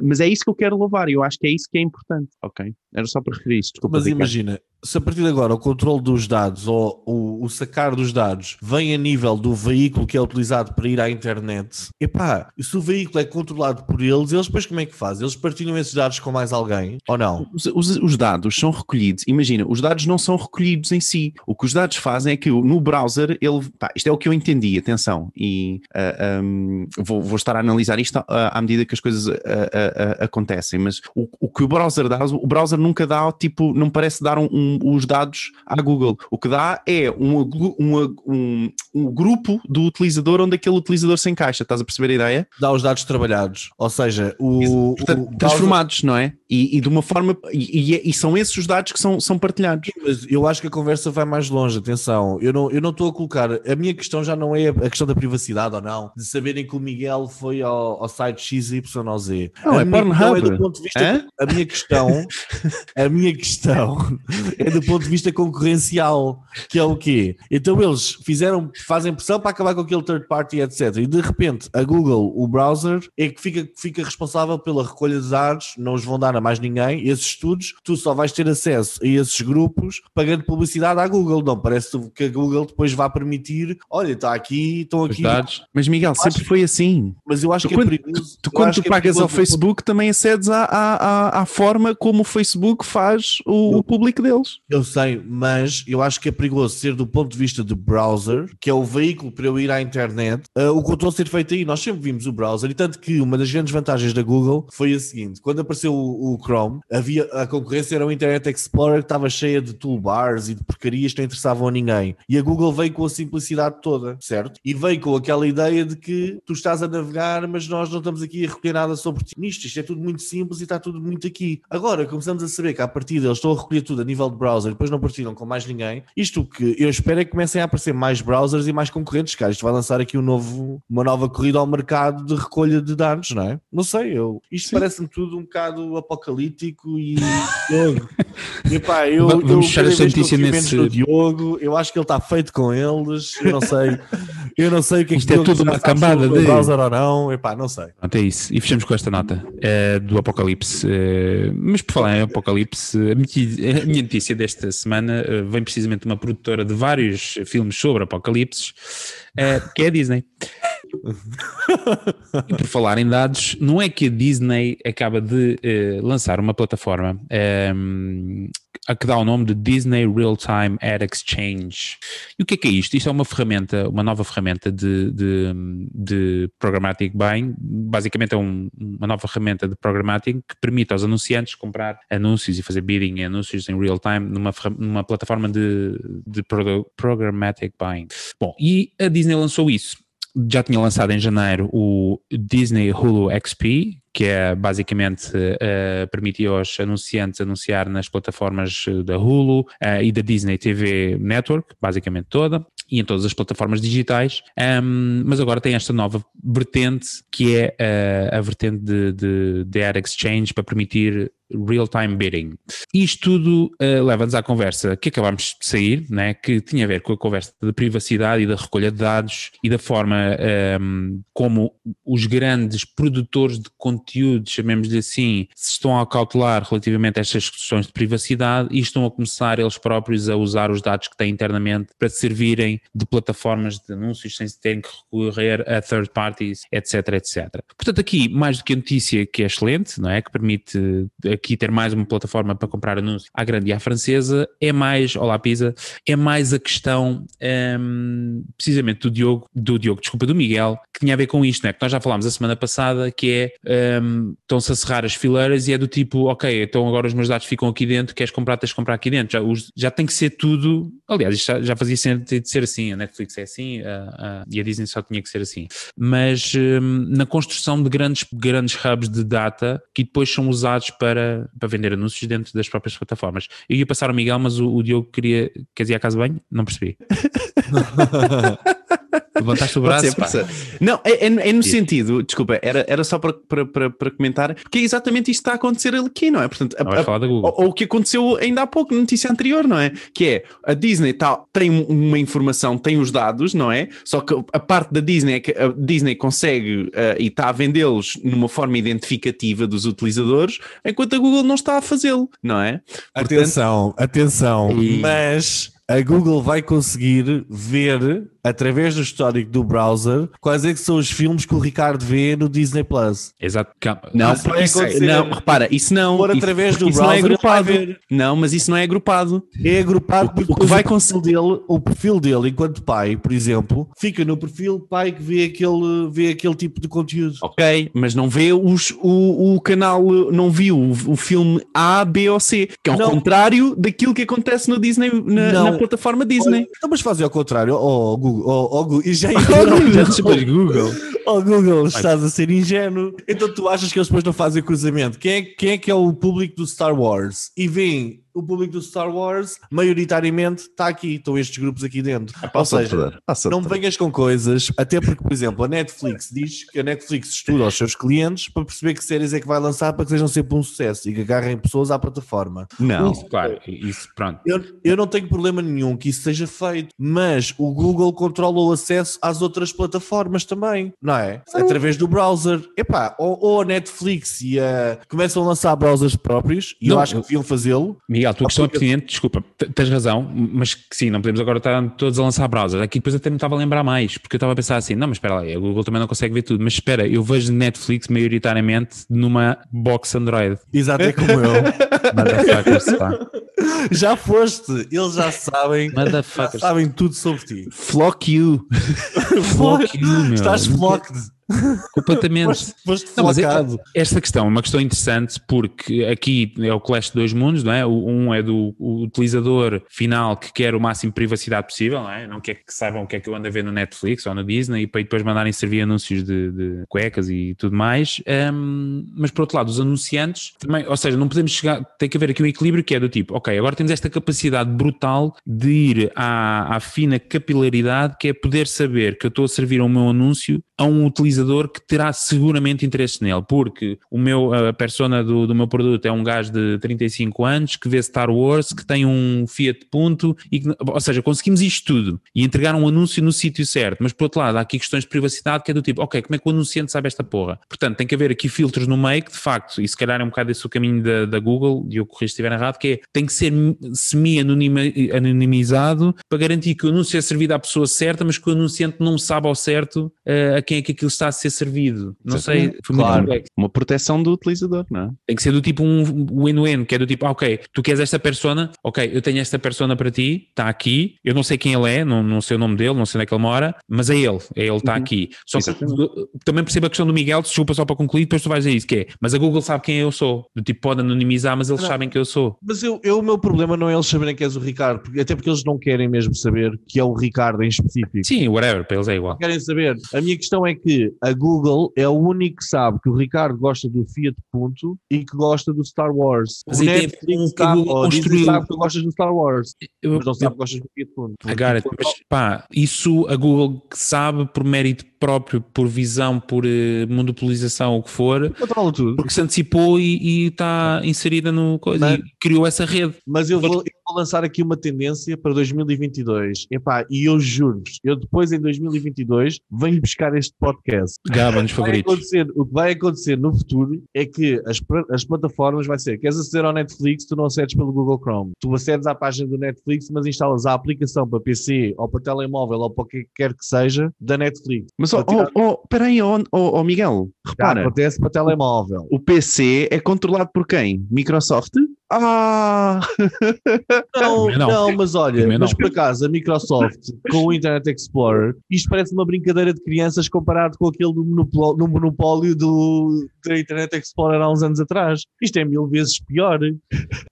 mas é isso que eu quero louvar e eu acho que é isso que é importante, ok? Era só para referir isso. Desculpa, mas imagina, se a partir de agora o controle dos dados ou o, o, sacar dos dados vem a nível do veículo que é utilizado para ir à internet, epá, se o veículo é controlado por eles, eles depois como é que fazem? Eles partilham esses dados com mais alguém ou não? Os, os, os, dados são recolhidos, imagina, os dados não são recolhidos em si. O que os dados fazem é que no browser, ele, pá, isto é o que eu entendi, atenção, e uh, ah, um, vou, vou, estar a analisar isto à, à medida que as coisas uh, acontecem, mas o, o, que o browser dá, o browser nunca dá, tipo, não parece dar um, um os dados à Google. O que dá é um, um, grupo do utilizador onde aquele utilizador se encaixa. Estás a perceber a ideia? Dá os dados trabalhados, ou seja, o, Portanto, o transformados, não é? E, e, de uma forma e, e, e, são esses os dados que são, são partilhados. Mas eu acho que a conversa vai mais longe. Atenção, eu não eu não estou a colocar. A minha questão já não é a questão da privacidade ou não, de saberem que o Miguel foi ao, ao site XYZ. Não, a é Pornhub. É do ponto de vista. A minha questão, a minha questão é do ponto de vista concorrencial, que é o quê? Então eles fizeram, fazem pressão para acabar com aquele third party, etc. E de repente a Google, o browser, é que fica, fica responsável pela recolha de dados, não os vão dar a mais ninguém. Esses estudos, tu só vais ter acesso a esses grupos pagando publicidade à Google. Não parece que a Google depois vá permitir, olha, está aqui, estão aqui. Dados. Mas Miguel, sempre foi assim. Mas eu acho tu, que é perigoso. Tu, quando tu é pagas é ao Facebook, também acedes à, à, à, forma como o Facebook faz o, o público deles. Eu sei, mas eu acho que é perigoso ser do ponto de vista do browser, que é o veículo para eu ir à internet, uh, o controle ser feito aí. Nós sempre vimos o browser, e tanto que uma das grandes vantagens da Google foi a seguinte: quando apareceu o, o Chrome, havia a concorrência era o Internet Explorer que estava cheia de toolbars e de porcarias que não interessavam a ninguém. E a Google veio com a simplicidade toda, certo? E veio com aquela ideia de que tu estás a navegar, mas nós não estamos aqui a recolher nada sobre ti. Nisto, isto é tudo muito simples e está tudo muito aqui. Agora começamos a saber que a partir deles estão a recolher tudo a nível de browser, depois não partilham com mais ninguém. Isto que eu espero é que comecem a aparecer mais browsers e mais concorrentes, cara. Isto vai lançar aqui um novo, uma nova corrida ao mercado de recolha de dados, não é? Não sei, eu, isto parece-me tudo um bocado apocalíptico e Diogo. [laughs] Epá, eu, Vamos eu, fechar esta notícia nesse. Diogo, eu acho que ele está feito com eles. Eu não sei. Eu não sei o que é que Isto é tudo uma cambada de browser ou não. Epá, não sei. Pronto, é isso. E fechamos com esta nota uh, do Apocalipse. Uh, mas por falar em Apocalipse, a minha, a minha notícia desta semana uh, vem precisamente de uma produtora de vários filmes sobre Apocalipse, que é a Disney. [laughs] e por falar em dados, não é que a Disney acaba de lançar uma plataforma um, a que dá o nome de Disney Real Time Ad Exchange. E o que é que é isto? Isto é uma ferramenta, uma nova ferramenta de, de, de programmatic buying. Basicamente é um, uma nova ferramenta de programmatic que permite aos anunciantes comprar anúncios e fazer bidding em anúncios em real time numa, numa plataforma de, de programmatic buying. Bom, e a Disney lançou isso já tinha lançado em janeiro o Disney Hulu XP, que é basicamente uh, aos anunciantes anunciar nas plataformas eh, da Hulu uh, e da Disney TV Network, basicamente toda, e em todas as plataformas digitais, um, mas agora tem esta nova vertente que é uh, a vertente de, de, de Ad Exchange para permitir real-time bidding. Isto tudo uh, leva-nos à conversa que acabámos de sair, né, que tinha a ver com a conversa da privacidade e da recolha de dados e da forma um, ehm, como os grandes produtores de conteúdo, chamemos-lhe assim, se estão a cautelar relativamente a estas questões de privacidade e estão a começar eles próprios a usar os dados que têm internamente para servirem de plataformas de anúncios sem terem que recorrer a third parties, etc, etc. Portanto, aqui, mais do que a notícia que é excelente, não é? Que permite aqui ter mais uma plataforma para comprar anúncios à grande e à francesa, é mais, olá Pisa, é mais a questão um, precisamente do Diogo, do Diogo, desculpa, do Miguel, que tinha a ver com isto, não é? Que nós já falámos a semana passada, que é, um, estão-se a cerrar as fileiras e é do tipo, ok, então agora os meus dados ficam aqui dentro, queres comprar, tens de comprar aqui dentro, já, os, já tem que ser tudo, aliás, já, já fazia sentido ser assim, a Netflix é assim a, a, e a Disney só tinha que ser assim, mas um, na construção de grandes, grandes hubs de data que depois são usados para para, vender anúncios dentro das próprias plataformas. Eu ia passar ao Miguel, mas o, o Diogo queria. Quer dizer, a casa bem? Não percebi. [laughs] Levantaste o braço, ser. Não, é, é- é no sentido, desculpa, era, era só para, para, para, para comentar, porque é exatamente isto que está a acontecer aqui, não é? Portanto, a- a- falar da Google. ou, o que aconteceu ainda há pouco, na notícia anterior, não é? Que é a Disney tá, tem uma informação, tem os dados, não é? Só que a parte da Disney é que a Disney consegue eh, e está a vendê-los numa forma identificativa dos utilizadores, enquanto a Google não está a fazê-lo, não é? Portanto- Atenção, atenção, E- mas a Google vai conseguir ver, através do histórico do browser, quais é que são os filmes que o Ricardo vê no Disney Plus. Exato. Não, Isso isso- acontecer. não, repara, isso não. For isso- através do isso não é browser, ele vai agrupado. ver. Não, mas isso não é agrupado. É agrupado O que- porque o que vai depois o perfil dele, o perfil dele enquanto pai, por exemplo, fica no perfil pai que vê aquele, vê aquele tipo de conteúdo. Ok, mas não vê os, o, o canal, não viu o, o filme A, B ou C, que é ao Não. contrário daquilo que acontece no Disney, na, Não. na plataforma Disney. Então, mas fazem ao contrário, oh, Google, oh, oh, Google, e já Já te chamas Google. Oh Google, estás a ser ingênuo. Então tu achas que eles depois não fazem cruzamento? Quem é, quem é que é o público do Star Wars? E vem o público do Star Wars, maioritariamente está aqui, estão estes grupos aqui dentro. Ou Passa seja, não venhas com coisas, até porque, por exemplo, a Netflix diz que a Netflix estuda aos seus clientes para perceber que séries é que vai lançar para que sejam sempre um sucesso e que agarrem pessoas à plataforma. Não. Isso, claro. Isso, pronto. Eu, eu não tenho problema nenhum que isso seja feito, mas o Google controla o acesso às outras plataformas também, não é? Através do browser. Epá, ou, ou a Netflix e a... começam a lançar browsers próprios, e eu Não, acho que deviam fazê-lo. Miguel, a tua questão é pertinente, desculpa, tens razão, mas que sim, não podemos agora estar todos a lançar browsers. Aqui depois até me estava a lembrar mais, porque eu estava a pensar assim, não, mas espera lá, a Google também não consegue ver tudo, mas espera, eu vejo Netflix maioritariamente numa box Android. Exato, é como eu. [laughs] Motherfuckers, pá. [laughs] já foste, eles já sabem, já sabem tudo sobre ti. Flock you. [laughs] Fuck you, meu. Estás flocked, Completamente. [laughs] foste, foste Não, mas é-. Esta questão é uma questão interessante porque aqui é o clash de dois mundos, não é? O- Um é do utilizador final que quer o máximo de privacidade possível, não é? Não quer que saibam o que é que eu ando a ver no Netflix ou no Disney e para depois mandarem servir anúncios de, de cuecas e tudo mais. Hum, mas por outro lado, os anunciantes também, ou seja, não podemos chegar, tem que haver aqui um equilíbrio que é do tipo, ok, agora temos esta capacidade brutal de ir à, à fina capilaridade que é poder saber que eu estou a servir o meu anúncio a um utilizador que terá seguramente interesse nele, porque o meu, a persona do, do meu produto é um gajo de 35 anos que vê Star Wars, que tem um Fiat Punto, e que, ou seja, conseguimos isto tudo e entregar um anúncio no sítio certo, mas por outro lado há aqui questões de privacidade que é do tipo, ok, como é que o anunciante sabe esta porra? Portanto, tem que haver aqui filtros no meio que de facto, e se calhar é um bocado esse o caminho da, da Google, e eu corri se estiver errado, que é, tem que ser semi-anonimizado para garantir que o anúncio é servido à pessoa certa, mas que o anunciante não sabe ao certo eh, a quem é que aquilo está a ser servido. Não sei, foi muito Claro. complexo. Uma proteção do utilizador, não é? Tem que ser do tipo um win-win, que é do tipo, ah, ok, tu queres esta persona, ok, eu tenho esta persona para ti, está aqui, eu não sei quem ele é, não, não sei o nome dele, não sei onde é que ele mora, mas é ele, é ele está Uhum. aqui. Só que Exatamente. também percebo a questão do Miguel, desculpa só para concluir, depois tu vais dizer isso, que é, mas a Google sabe quem eu sou, do tipo, pode anonimizar, mas eles Não. sabem que eu sou. Mas eu, eu- o meu problema não é eles saberem que és o Ricardo, porque- até porque eles não querem mesmo saber que é o Ricardo em específico. Sim, whatever, para eles é igual. querem saber. A minha questão é que a Google é o único que sabe que o Ricardo gosta do Fiat Punto e que gosta do Star Wars. Mas o tem Netflix um a sabe, Google construiu. sabe que gostas do Star Wars, Eu, mas não sabe que gostas do Fiat Punto. I got it. Mas pá, isso a Google sabe por mérito próprio, por visão, por eh, monopolização, o que for, Controla tudo. porque se antecipou e e está inserida no coisa Mas- e criou essa rede. Mas eu vou, eu vou lançar aqui uma tendência para 2022. Epá, e eu juro-vos, eu depois em 2022 venho buscar este podcast. Gaba nos favoritos. o que vai acontecer no futuro é que as, as plataformas vai ser, queres aceder ao Netflix, tu não acedes pelo Google Chrome. Tu acedes à página do Netflix, mas instalas a aplicação para PC ou para telemóvel ou para o que quer que seja da Netflix. Mas, Para tirar- oh, oh, peraí, oh, oh, Miguel, Já repara, acontece para telemóvel. o PC é controlado por quem? Microsoft? Ah! Não, não. não, mas olha, Também mas não. por acaso a Microsoft com o Internet Explorer, isto parece uma brincadeira de crianças comparado com aquele do monopólio, no monopólio do, da Internet Explorer há uns anos atrás. Isto é mil vezes pior.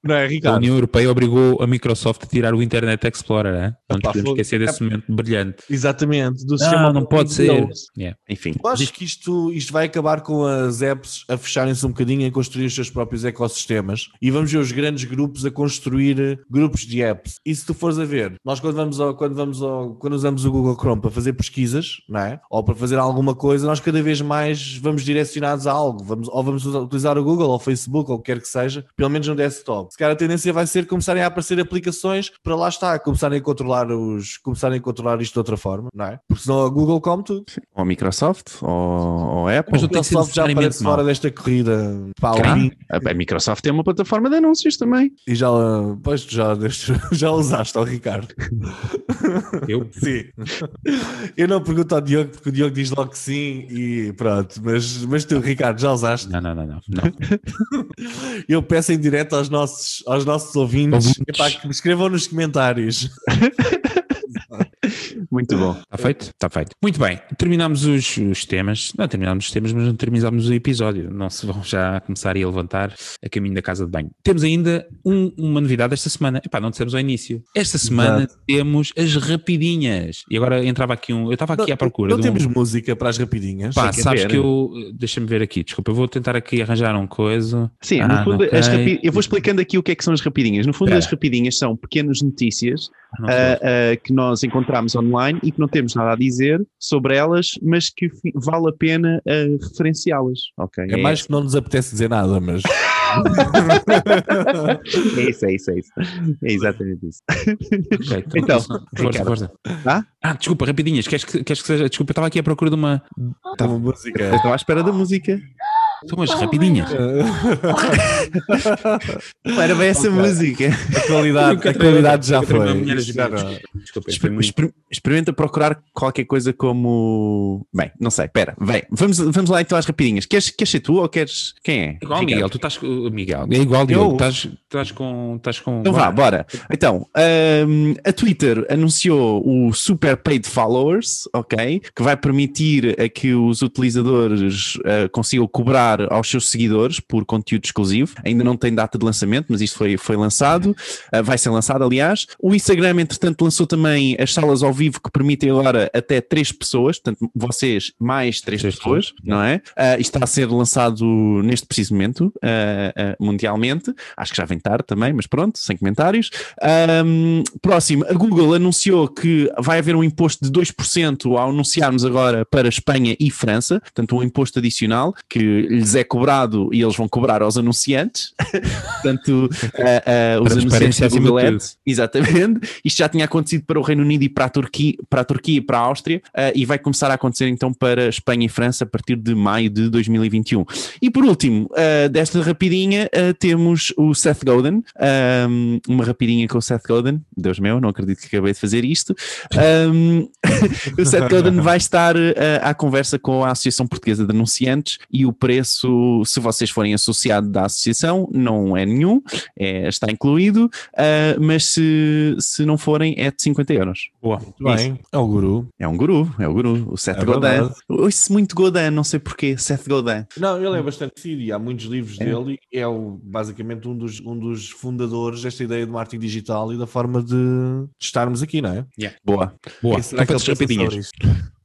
Não é, A Ricardo? União Europeia obrigou a Microsoft a tirar o Internet Explorer, é? não nos podemos esquecer desse momento brilhante. Exatamente. Do Não, sistema não pode ser. Yeah. Enfim, Eu acho que isto, isto vai acabar com as apps a fecharem-se um bocadinho e construir os seus próprios ecossistemas. E vamos ver os os grandes grupos a construir grupos de apps. E se tu fores a ver, nós quando vamos ao, quando vamos ao, quando usamos o Google Chrome para fazer pesquisas, não é? Ou para fazer alguma coisa, nós cada vez mais vamos direcionados a algo. Vamos, ou vamos utilizar o Google ou o Facebook ou o que quer que seja, pelo menos no desktop. Se calhar a tendência vai ser começarem a aparecer aplicações para lá estar, começarem a controlar os, começarem a controlar isto de outra forma, não é? Porque senão a Google come tudo. Ou a Microsoft, ou, ou a Apple. Mas O Microsoft já aparece fora desta corrida. Pá, Será? alguém- A a Microsoft tem uma plataforma de anúncios também. E já, pois, tu já, [laughs] já usaste ao Ricardo. Eu? [laughs] Sim. Eu não pergunto ao Diogo porque o Diogo diz logo que sim e pronto. Mas, mas tu, Ricardo, já usaste? Não, não, não, não. não. [laughs] Eu peço em direto aos nossos, aos nossos ouvintes, Ouvintes. epá, que me escrevam nos comentários. [laughs] Muito bom. Está feito? Está feito. Muito bem, terminamos os, os temas. Não terminamos os temas, mas não terminamos o episódio. Não se vão já começar a levantar a caminho da casa de banho. Temos ainda um- uma novidade esta semana. Epá, não dissemos ao início. Esta semana temos as rapidinhas. E agora entrava aqui um. Eu estava aqui à procura. Não de um- temos música para as rapidinhas. Pá, Quer sabes ver? que eu. Deixa-me ver aqui, desculpa, eu vou tentar aqui arranjar um coisa. Sim, Ah, no fundo, ok. as rapi- eu vou explicando aqui o que é que são as rapidinhas. No fundo, Espera. as rapidinhas são pequenas notícias Não sei. ah, que nós encontramos online e que não temos nada a dizer sobre elas, mas que vale a pena ah, referenciá-las. Ok. É mais que não nos apetece dizer nada, mas [laughs] É isso, é isso, é isso. É exatamente isso. Ok, Então, isso não- força, força. Ah? Ah, desculpa, rapidinhas. Queres que, queres que seja. Desculpa, eu estava aqui à procura de uma. uma música. Eu estava à espera da música. São umas rapidinhas. Não [laughs] era bem essa música. A qualidade, a qualidade já foi. já. Desculpa, Exper- muito- exper- Experimenta procurar qualquer coisa como. Bem, não sei, pera, vem, vamos, vamos lá então às rapidinhas. Queres, queres ser tu ou queres. Quem é? Igual, Ricardo? Miguel, tu estás com. Miguel, é igual, Diogo. Eu? Estás, estás com. Estás com Então vá, bora. Então, hum, a Twitter anunciou o Super Paid Followers, ok? Que vai permitir a que os utilizadores uh, consigam cobrar aos seus seguidores por conteúdo exclusivo. Ainda não tem data de lançamento, mas isto foi, foi lançado. Uh, vai ser lançado, aliás. O Instagram, entretanto, lançou também as salas ao vivo que permitem agora até três pessoas, portanto, vocês mais três pessoas, não é? Uh, isto está a ser lançado neste preciso momento, uh, uh, mundialmente. Acho que já vem tarde também, mas pronto, sem comentários. Um, próximo, a Google anunciou que vai haver um imposto de 2% ao anunciarmos agora para Espanha e França, portanto, um imposto adicional que lhes é cobrado e eles vão cobrar aos anunciantes. [laughs] portanto, uh, uh, os anunciantes da Ads, exatamente. Isto já tinha acontecido para o Reino Unido e para a Turquia, para a Turquia e para a Áustria, uh, e vai começar a acontecer então para Espanha e França a partir de maio de 2021. E por último, desta rapidinha, temos o Seth Godin, um, uma rapidinha com o Seth Godin. Deus meu, não acredito que acabei de fazer isto. Um, [laughs] o Seth Godin vai estar à conversa com a Associação Portuguesa de Anunciantes e o preço, se vocês forem associado da associação, não é nenhum, é, está incluído, uh, mas se, se não forem, é de 50 euros. Boa. Muito bem, é o guru. É um guru, é o guru, o Seth É Godin. Ouço muito Godin, não sei porquê, Seth Godin. Não, ele é bastante conhecido e há muitos livros É. dele e é o, basicamente um dos, um dos fundadores desta ideia de marketing digital e da forma de, de estarmos aqui, não é? Boa. Boa. As pensa rapidinhas.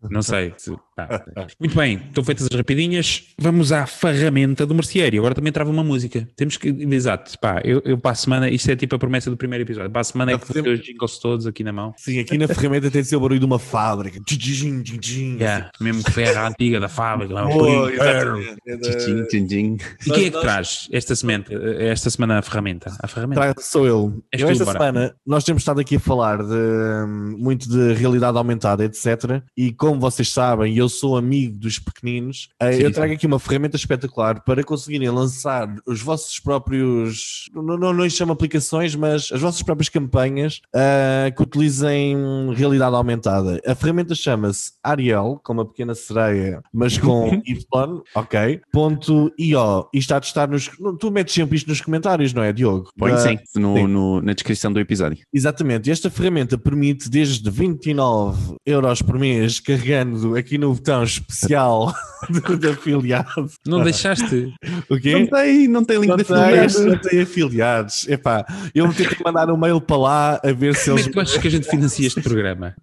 Não sei. se- pá. Muito bem, estão feitas as rapidinhas. Vamos à ferramenta do merceário. Agora também trava uma música. Temos que. Exato. Pá, eu, eu para a semana. Isto é tipo a promessa do primeiro episódio. Para a semana é que vou ter os jingles todos aqui na mão. Sim, aqui na ferramenta tem de ser o barulho de uma fábrica. Tchim, tchim, tchim. Yeah, mesmo ferra antiga da fábrica. lá, Oh. É Tchim, tchim, tchim. E quem é que traz esta semana, esta semana a ferramenta? A ferramenta? Sou eu. És eu tu, esta bora. semana nós temos estado aqui a falar de, muito de realidade aumentada, etc. E como vocês sabem, eu sou amigo dos pequeninos, eh, Sim, eu sim. trago aqui uma ferramenta espetacular para conseguirem lançar os vossos próprios, não, não, não lhes chamo aplicações, mas as vossas próprias campanhas ah, que utilizem realidade aumentada. A ferramenta chama-se Ariel, com uma pequena sereia, mas [laughs] com Y, ok, ponto .io. E está a testar nos... Tu metes sempre isto nos comentários, não é, Diogo? Põe Da- sim, no, sim. no- na descrição do episódio. Exatamente, esta ferramenta permite desde 29 euros por mês, carregando aqui no botão especial [laughs] de, afiliado. Não deixaste? O quê? Não tem, não tem link Não de tem, afiliado. não tem afiliados. Epá, eu vou ter que mandar um mail para lá a ver se Como é eles. que tu achas que a gente financia este programa?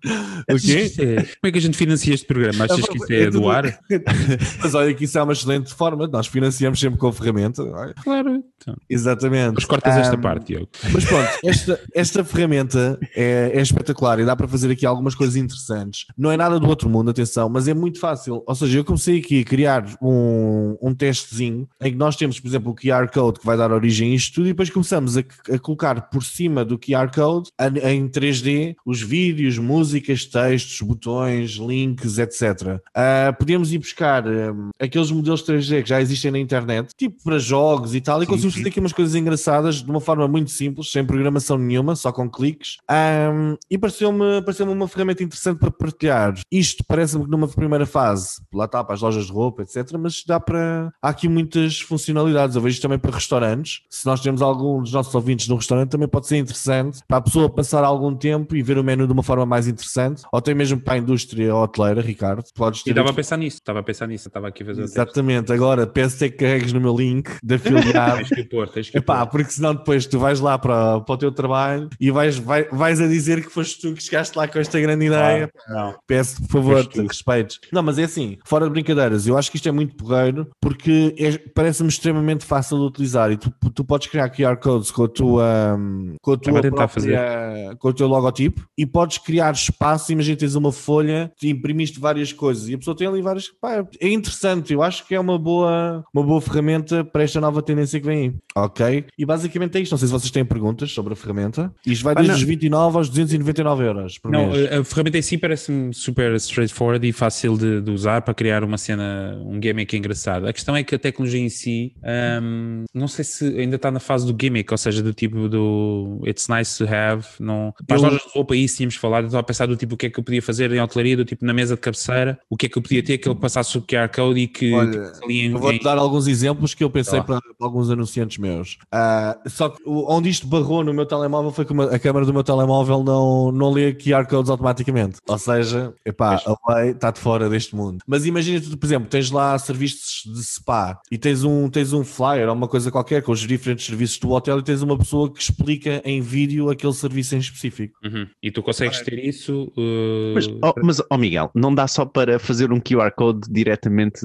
O quê? é- Como é que a gente financia este programa? Achas que isto é doar? [laughs] Mas olha que isso é uma excelente forma. Nós financiamos sempre com ferramenta. olha. Claro. Então, Exatamente. Mas cortas esta Ahm, parte, Diogo. Mas pronto, esta, esta ferramenta é, é espetacular e dá para fazer aqui algumas coisas interessantes. Não é nada do outro mundo, atenção, mas é muito fácil. Ou seja, eu comecei aqui a criar um, um testezinho em que nós temos, por exemplo, o QR Code que vai dar origem a isto tudo e depois começamos a, a colocar por cima do QR Code em 3D os vídeos, músicas, textos, botões, links, etc. Ah, podíamos ir buscar hum, aqueles modelos 3D que já existem na internet, tipo para jogos e tal, e Sim, conseguimos sim. fazer aqui umas coisas engraçadas de uma forma muito simples, sem programação nenhuma, só com cliques. Ahm, e pareceu-me pareceu uma ferramenta interessante para partilhar. Isto parece-me que numa primeira fase, lá está para as lojas de roupa, etc. Mas dá para. Há aqui muitas funcionalidades. Eu vejo isto também para restaurantes. Se nós temos algum dos nossos ouvintes no restaurante, também pode ser interessante para a pessoa passar algum tempo e ver o menu de uma forma mais interessante, ou até mesmo para a indústria hoteleira, Ricardo. Podes E ter estava a pensar nisso, estava a pensar nisso, estava aqui a fazer texto. Exatamente, agora peço é que carregues no meu link de afiliado [laughs] Tens que pôr, tens que Epá, pôr. porque senão depois tu vais lá para, para o teu trabalho e vais, vai- vais a dizer que foste tu que chegaste lá com esta grande ideia. Não. Peço, por favor, respeites. Não, mas é assim, fora de brincadeiras, eu acho que isto é muito porreiro porque é- parece-me extremamente fácil de utilizar e tu, tu podes criar QR codes com a tua, hum, com a tua própria- com o teu logotipo e podes criar espaço, imagina tens uma folha, te imprimiste várias coisas e a pessoa tem ali várias, pá, é interessante, eu acho que é uma boa, uma boa ferramenta para esta nova tendência que vem aí, ok? E basicamente é isto, não sei se vocês têm perguntas sobre a ferramenta, isto vai Ah, desde não. os 29 aos 299 euros por Não, mês. a ferramenta em si parece-me super straightforward e fácil de, de usar para criar uma cena, um gimmick engraçado. A questão é que a tecnologia em si, hum, não sei se ainda está na fase do gimmick, ou seja, do tipo do it's nice to have. Não, para as lojas de roupa, isso tínhamos falado. Eu estava a pensar do tipo o que é que eu podia fazer em hotelaria, do tipo na mesa de cabeceira, o que é que eu podia ter que ele passasse o QR Code e que Olha, tipo, em, Eu vou-te em- dar alguns exemplos que eu pensei para, para alguns anunciantes meus. Ah, só que onde isto barrou no meu telemóvel foi que a câmera do meu telemóvel não, não lê QR codes automaticamente. Ou seja, epá, a lei está de fora deste mundo. Mas imagina tu, por exemplo, tens lá serviços de spa e tens um, tens um flyer ou uma coisa qualquer com os diferentes serviços do hotel e tens uma pessoa que explica em vídeo aquele serviço em específico. Uhum. E tu consegues ter isso. uh, Mas, oh, mas oh Miguel, não dá só para fazer um QR Code diretamente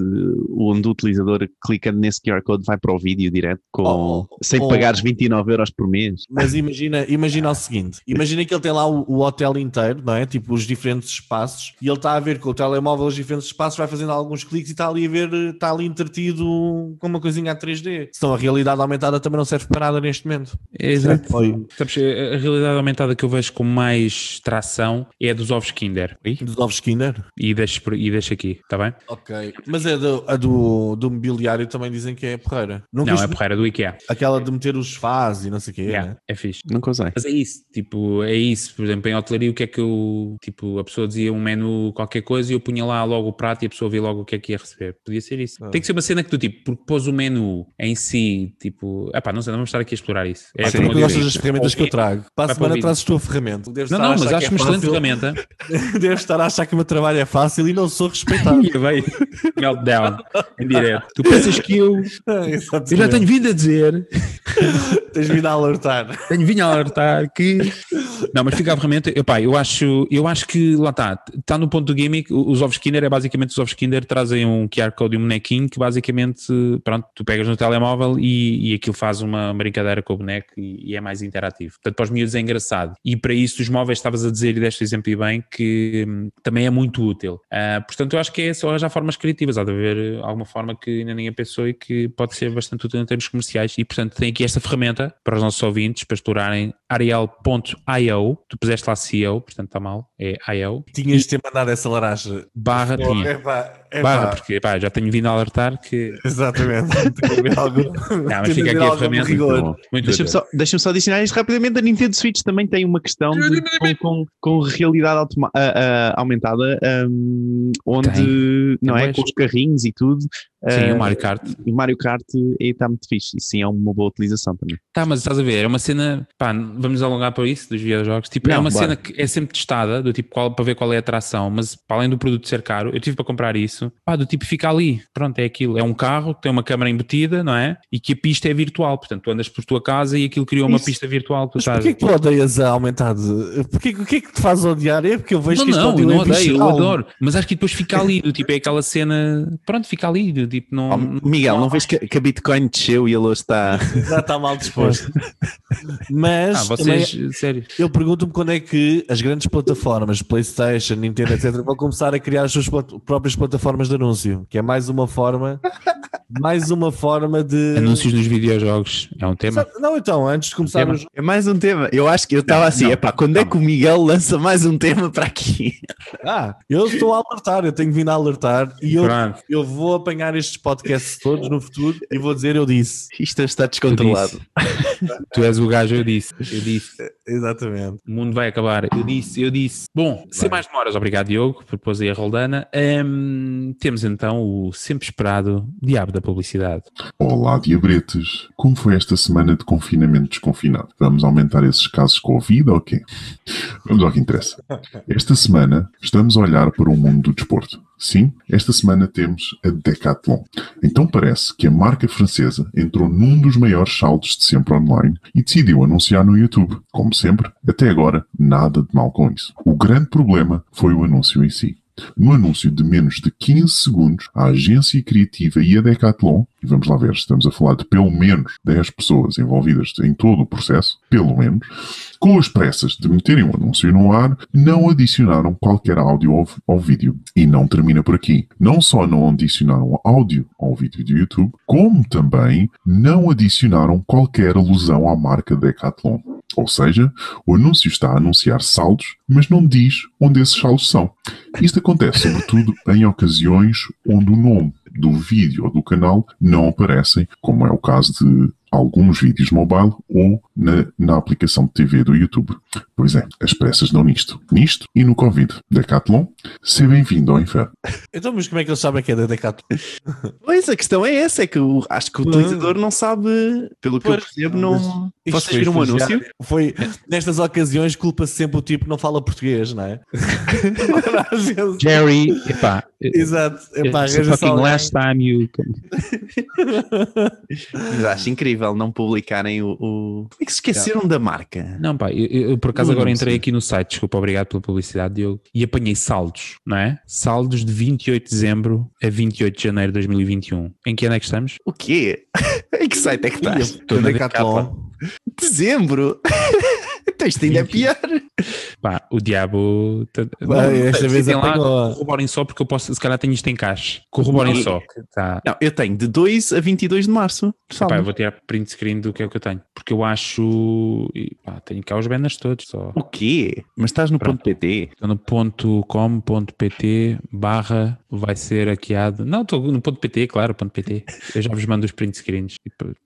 onde o utilizador clicando nesse QR Code vai para o vídeo direto com, Oh, sem oh. pagares 29 euros por mês. Mas imagina, imagina o seguinte: imagina que ele tem lá o, o hotel inteiro, não é? Tipo os diferentes espaços, e ele está a ver com o telemóvel os diferentes espaços, vai fazendo alguns cliques e está ali a ver, está ali entretido com uma coisinha a 3D. Senão a realidade aumentada também não serve para nada neste momento. Exato. Oi. Sabes, a realidade aumentada que eu vejo com mais tração é a dos ovos Kinder. Oi? Dos ovos Skinner. E deixo, por- e deixo aqui, está bem? Ok. Mas a do, a do, do mobiliário também dizem que é porreira. Nunca Não, é porreira do IKEA. Aquela de meter os faz e não sei o quê. Yeah, né? é fixe. Nunca usei. Mas é isso, tipo, é isso. Por exemplo, em hotelaria, o que é que eu. Tipo, a pessoa dizia um menu qualquer coisa e eu punha lá logo o prato e a pessoa via logo o que é que ia receber. Podia ser isso. Ah. Tem que ser uma cena que tu, tipo, porque pôs o menu em si, tipo. Epá, não sei, não vamos estar aqui a explorar isso. É Ah, como tu eu gostas das ferramentas que eu trago. Para a semana trazes tu a ferramenta. Deves Não, não, mas acho é uma excelente ferramenta. [laughs] Deves estar a achar que o meu trabalho é fácil e não sou respeitado. [laughs] Bem. Meltdown, em direto. Tu pensas que eu. [laughs] Exatamente. Eu já tenho vindo a dizer Tens vindo a alertar. Tenho vindo a alertar que. Não, mas fica a ferramenta. Epá, eu acho, eu acho que lá está. Está no ponto do gimmick. Os ovos Kinder é basicamente os ovos Kinder trazem um QR Code e um bonequinho que basicamente, pronto, tu pegas no telemóvel e, e aquilo faz uma brincadeira com o boneco e, e é mais interativo. Portanto, para os miúdos é engraçado. E para isso, os móveis, estavas a dizer e deste exemplo e bem, que hum, também é muito útil. Ah, portanto, eu acho que é só arranjar formas criativas. Há de haver alguma forma que ainda ninguém pensou e que pode ser bastante útil em termos comerciais. E, portanto, tem aqui esta ferramenta para os nossos ouvintes para explorarem ariel.io. Tu puseste lá CEO, portanto está mal, é IO. Tinhas de ter mandado essa laranja. Barra tinha. Epá, epá. Barra, porque já tenho vindo a alertar que. Exatamente. [laughs] Algo- Não, mas fica aqui a ferramenta. Muito Deixa-me só, deixa só adicionar isto rapidamente. A Nintendo Switch também tem uma questão de- com, com, com realidade automa- ah, ah, aumentada, ahm, onde Tem. não Tem é bués. com os carrinhos e tudo. Sim, ah, o Mario Kart. O Mario Kart está muito fixe. Isso sim é uma boa utilização também. Tá, mas estás a ver, é uma cena, pá, vamos alongar para isso dos videojogos. Tipo, é Não, uma bora. cena que é sempre testada, do tipo, qual, para ver qual é a atração, mas para além do produto ser caro, eu tive para comprar isso pá, do tipo fica ali, pronto, é aquilo, é um carro que tem uma câmara embutida, não é? E que a pista é virtual, portanto tu andas por tua casa e aquilo criou uma Isso. pista virtual. Tu Mas estás... porquê que tu odeias a aumentado? Porquê, o que é que te faz odiar? É porque eu vejo Não, que este não, eu não é odeio, eu adoro, mas acho que depois fica ali, do tipo, é aquela cena, pronto, fica ali, do tipo, não... Oh, Miguel, não vês que, que a Bitcoin desceu e ele hoje está. [laughs] Já está mal disposto. [laughs] Mas ah, vocês, também sério. eu pergunto-me quando é que as grandes plataformas, PlayStation, Nintendo, etc., vão começar a criar as suas plat- próprias plataformas de anúncio, que é mais uma forma, mais uma forma de. Anúncios nos videojogos, é um tema. Não, então, antes de começar Tema. os. É mais um tema. Eu acho que eu estava assim, epá, quando é que o Miguel lança mais um tema para aqui? Ah, eu estou a alertar, eu tenho vindo a alertar e eu, Pronto. eu vou apanhar estes podcasts todos no futuro e vou dizer eu disse. Isto está descontrolado. [laughs] Tu és o gajo, eu disse, eu disse. Exatamente. O mundo vai acabar. Eu disse, eu disse. Bom, sem mais demoras, obrigado Diogo por pôs aí a Roldana. Hum, temos então o sempre esperado diabo da publicidade. Olá, diabretes! Como foi esta semana de confinamento desconfinado? Vamos aumentar esses casos de Covid ou quê? Vamos ao que interessa. Esta semana estamos a olhar para o mundo do desporto. Sim, esta semana temos a Decathlon. Então parece que a marca francesa entrou num dos maiores saldos de sempre online e decidiu anunciar no YouTube. Como sempre, até agora, nada de mal com isso. O grande problema foi o anúncio em si. No anúncio de menos de 15 segundos, a agência criativa e a Decathlon, e vamos lá ver, estamos a falar de pelo menos 10 pessoas envolvidas em todo o processo, pelo menos, com as pressas de meterem o anúncio no ar, não adicionaram qualquer áudio ao, ao vídeo. E não termina por aqui. Não só não adicionaram áudio ao vídeo do YouTube, como também não adicionaram qualquer alusão à marca Decathlon. Ou seja, o anúncio está a anunciar saldos, mas não diz onde esses saldos são. Isto acontece sobretudo [laughs] em ocasiões onde o nome do vídeo ou do canal não aparecem, como é o caso de alguns vídeos mobile ou na, na aplicação de TV do YouTube. Pois é, as pressas dão nisto. Nisto e no Covid. Decathlon, seja bem-vindo ao inferno. [laughs] Então, mas como é que eles sabem que é da Decathlon? Pois, a questão é essa, é que o- acho que o utilizador não sabe, pelo que eu Pois, percebo, não... Isto Vocês viram um anúncio? Foi, nestas ocasiões, culpa-se sempre o tipo que não fala português, não é? [laughs] Jerry, epá, Exato. Epá, arranja só fucking last time you. Mas acho incrível não publicarem o... o... Como é que se esqueceram da marca? Não, pá, eu, eu por acaso Não, agora não entrei aqui no site, desculpa, obrigado pela publicidade, Diogo, e apanhei saldos, não é? Saldos de 28 de dezembro a 28 de janeiro de 2021. Em que ano é que estamos? O quê? [laughs] em que site é que estás? Estou na Decathlon. Dezembro? Então isto ainda é pior. Pá, o diabo. tá- Vai, esta vez lá, apanhou. corroborem só, porque eu posso, se calhar tenho isto em caixa. Corroborem Não. só. Tá. Não, eu tenho de 2 a 22 de março. Epá, eu vou tirar print screen do que é o que eu tenho. Porque eu acho. pá, tenho cá os banners todos só. O quê? Mas estás no Pronto. ponto PT? Estou no ponto com.pt barra vai ser hackeado. Não, estou no ponto PT, claro, ponto PT. Eu já vos mando os print screens.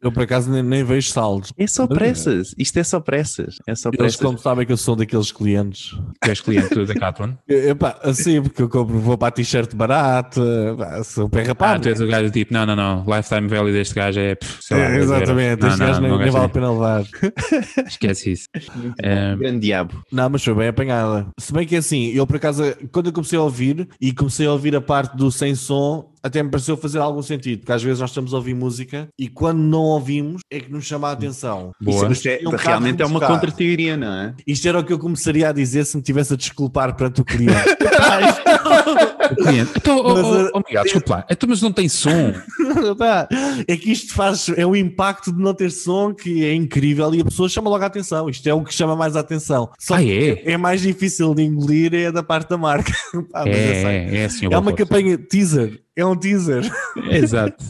Eu, por acaso, nem, nem vejo saldos. É só pressas. Isto é só pressas. É só Eles, como sabem que eu sou daqueles clientes. Tu és cliente do Decathlon? [laughs] Epá, assim, porque eu compro, vou para a t-shirt barata, pá, sou pé Ah, rapado. tu és o gajo tipo, não, não, não, lifetime value deste gajo é. pff, sei lá, É, 10 euros. exatamente, Não, este não, gajo nem, vale a pena levar. [laughs] Esquece isso. É, Grande diabo. Não, mas foi bem apanhada. Se bem que é assim, eu por acaso, quando eu comecei a ouvir e comecei a ouvir a parte do sem som, até me pareceu fazer algum sentido, porque às vezes nós estamos a ouvir música e quando não ouvimos é que nos chama a atenção. Boa. Mas é- Um realmente é uma contra-teoria, não é? Isto era o que eu começaria a dizer se me tivesse a desculpar perante o cliente. [laughs] o cliente. Então, oh, Mas, oh, uh, oh, Miguel, desculpa lá. Então, mas não tem som. [laughs] É que isto faz, é o impacto de não ter som que é incrível e a pessoa chama logo a atenção. Isto é o que chama mais a atenção. Só Ah, é? é mais difícil de engolir é da parte da marca. [laughs] Pá, mas eu sei. É, é, senhor É uma campanha teaser. É um teaser. Exato.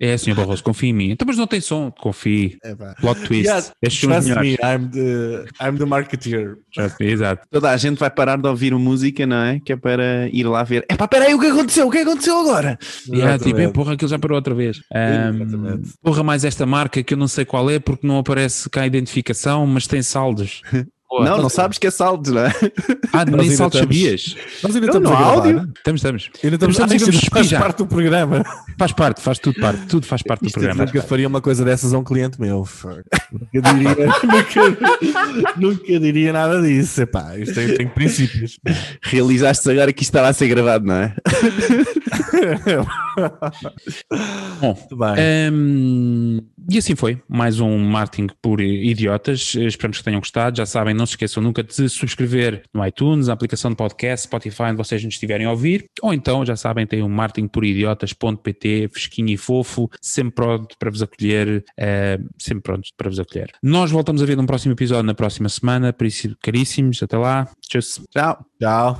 É, senhor Barroso, confia em mim. Então, mas não tem som. Confie. É, pá. Plot twist. Yes, Estes Trust me. I'm the, I'm the marketeer. Trust me, Exato. Toda a gente vai parar de ouvir música, não é? Que é para ir lá ver. Epá, peraí, o que aconteceu? O que aconteceu agora? Yeah, tipo, é, porra, aquilo já parou outra vez. Exatamente. porra, mais esta marca que eu não sei qual é porque não aparece cá a identificação, mas tem saldos. [laughs] Não, não sabes que é saldo, não é? Ah, nem estamos- sabias. Nós ainda Não, estamos não gravar. áudio. Estamos, estamos. Ainda estamos, Estamos isto cuspir faz parte do programa. Faz parte, faz tudo parte. Tudo faz parte do Isto programa. nunca faria uma coisa dessas a um cliente meu. Nunca diria, [laughs] nunca, nunca diria nada disso. Epá, isto tem, tem princípios. Realizaste agora que isto estava a ser gravado, não é? [laughs] Bom, Muito bem. Hum, e assim foi, mais um marketing por idiotas. Esperamos que tenham gostado. Já sabem, não se esqueçam nunca de subscrever no iTunes, na aplicação de podcast, Spotify, onde vocês nos estiverem a ouvir. Ou então, já sabem, tem um marketingporidiotas.pt, fresquinho e fofo, sempre pronto para vos acolher. eh, sempre pronto para vos acolher. Nós voltamos a ver num próximo episódio na próxima semana. Por isso, caríssimos, até lá. Tchau. Tchau. Tchau.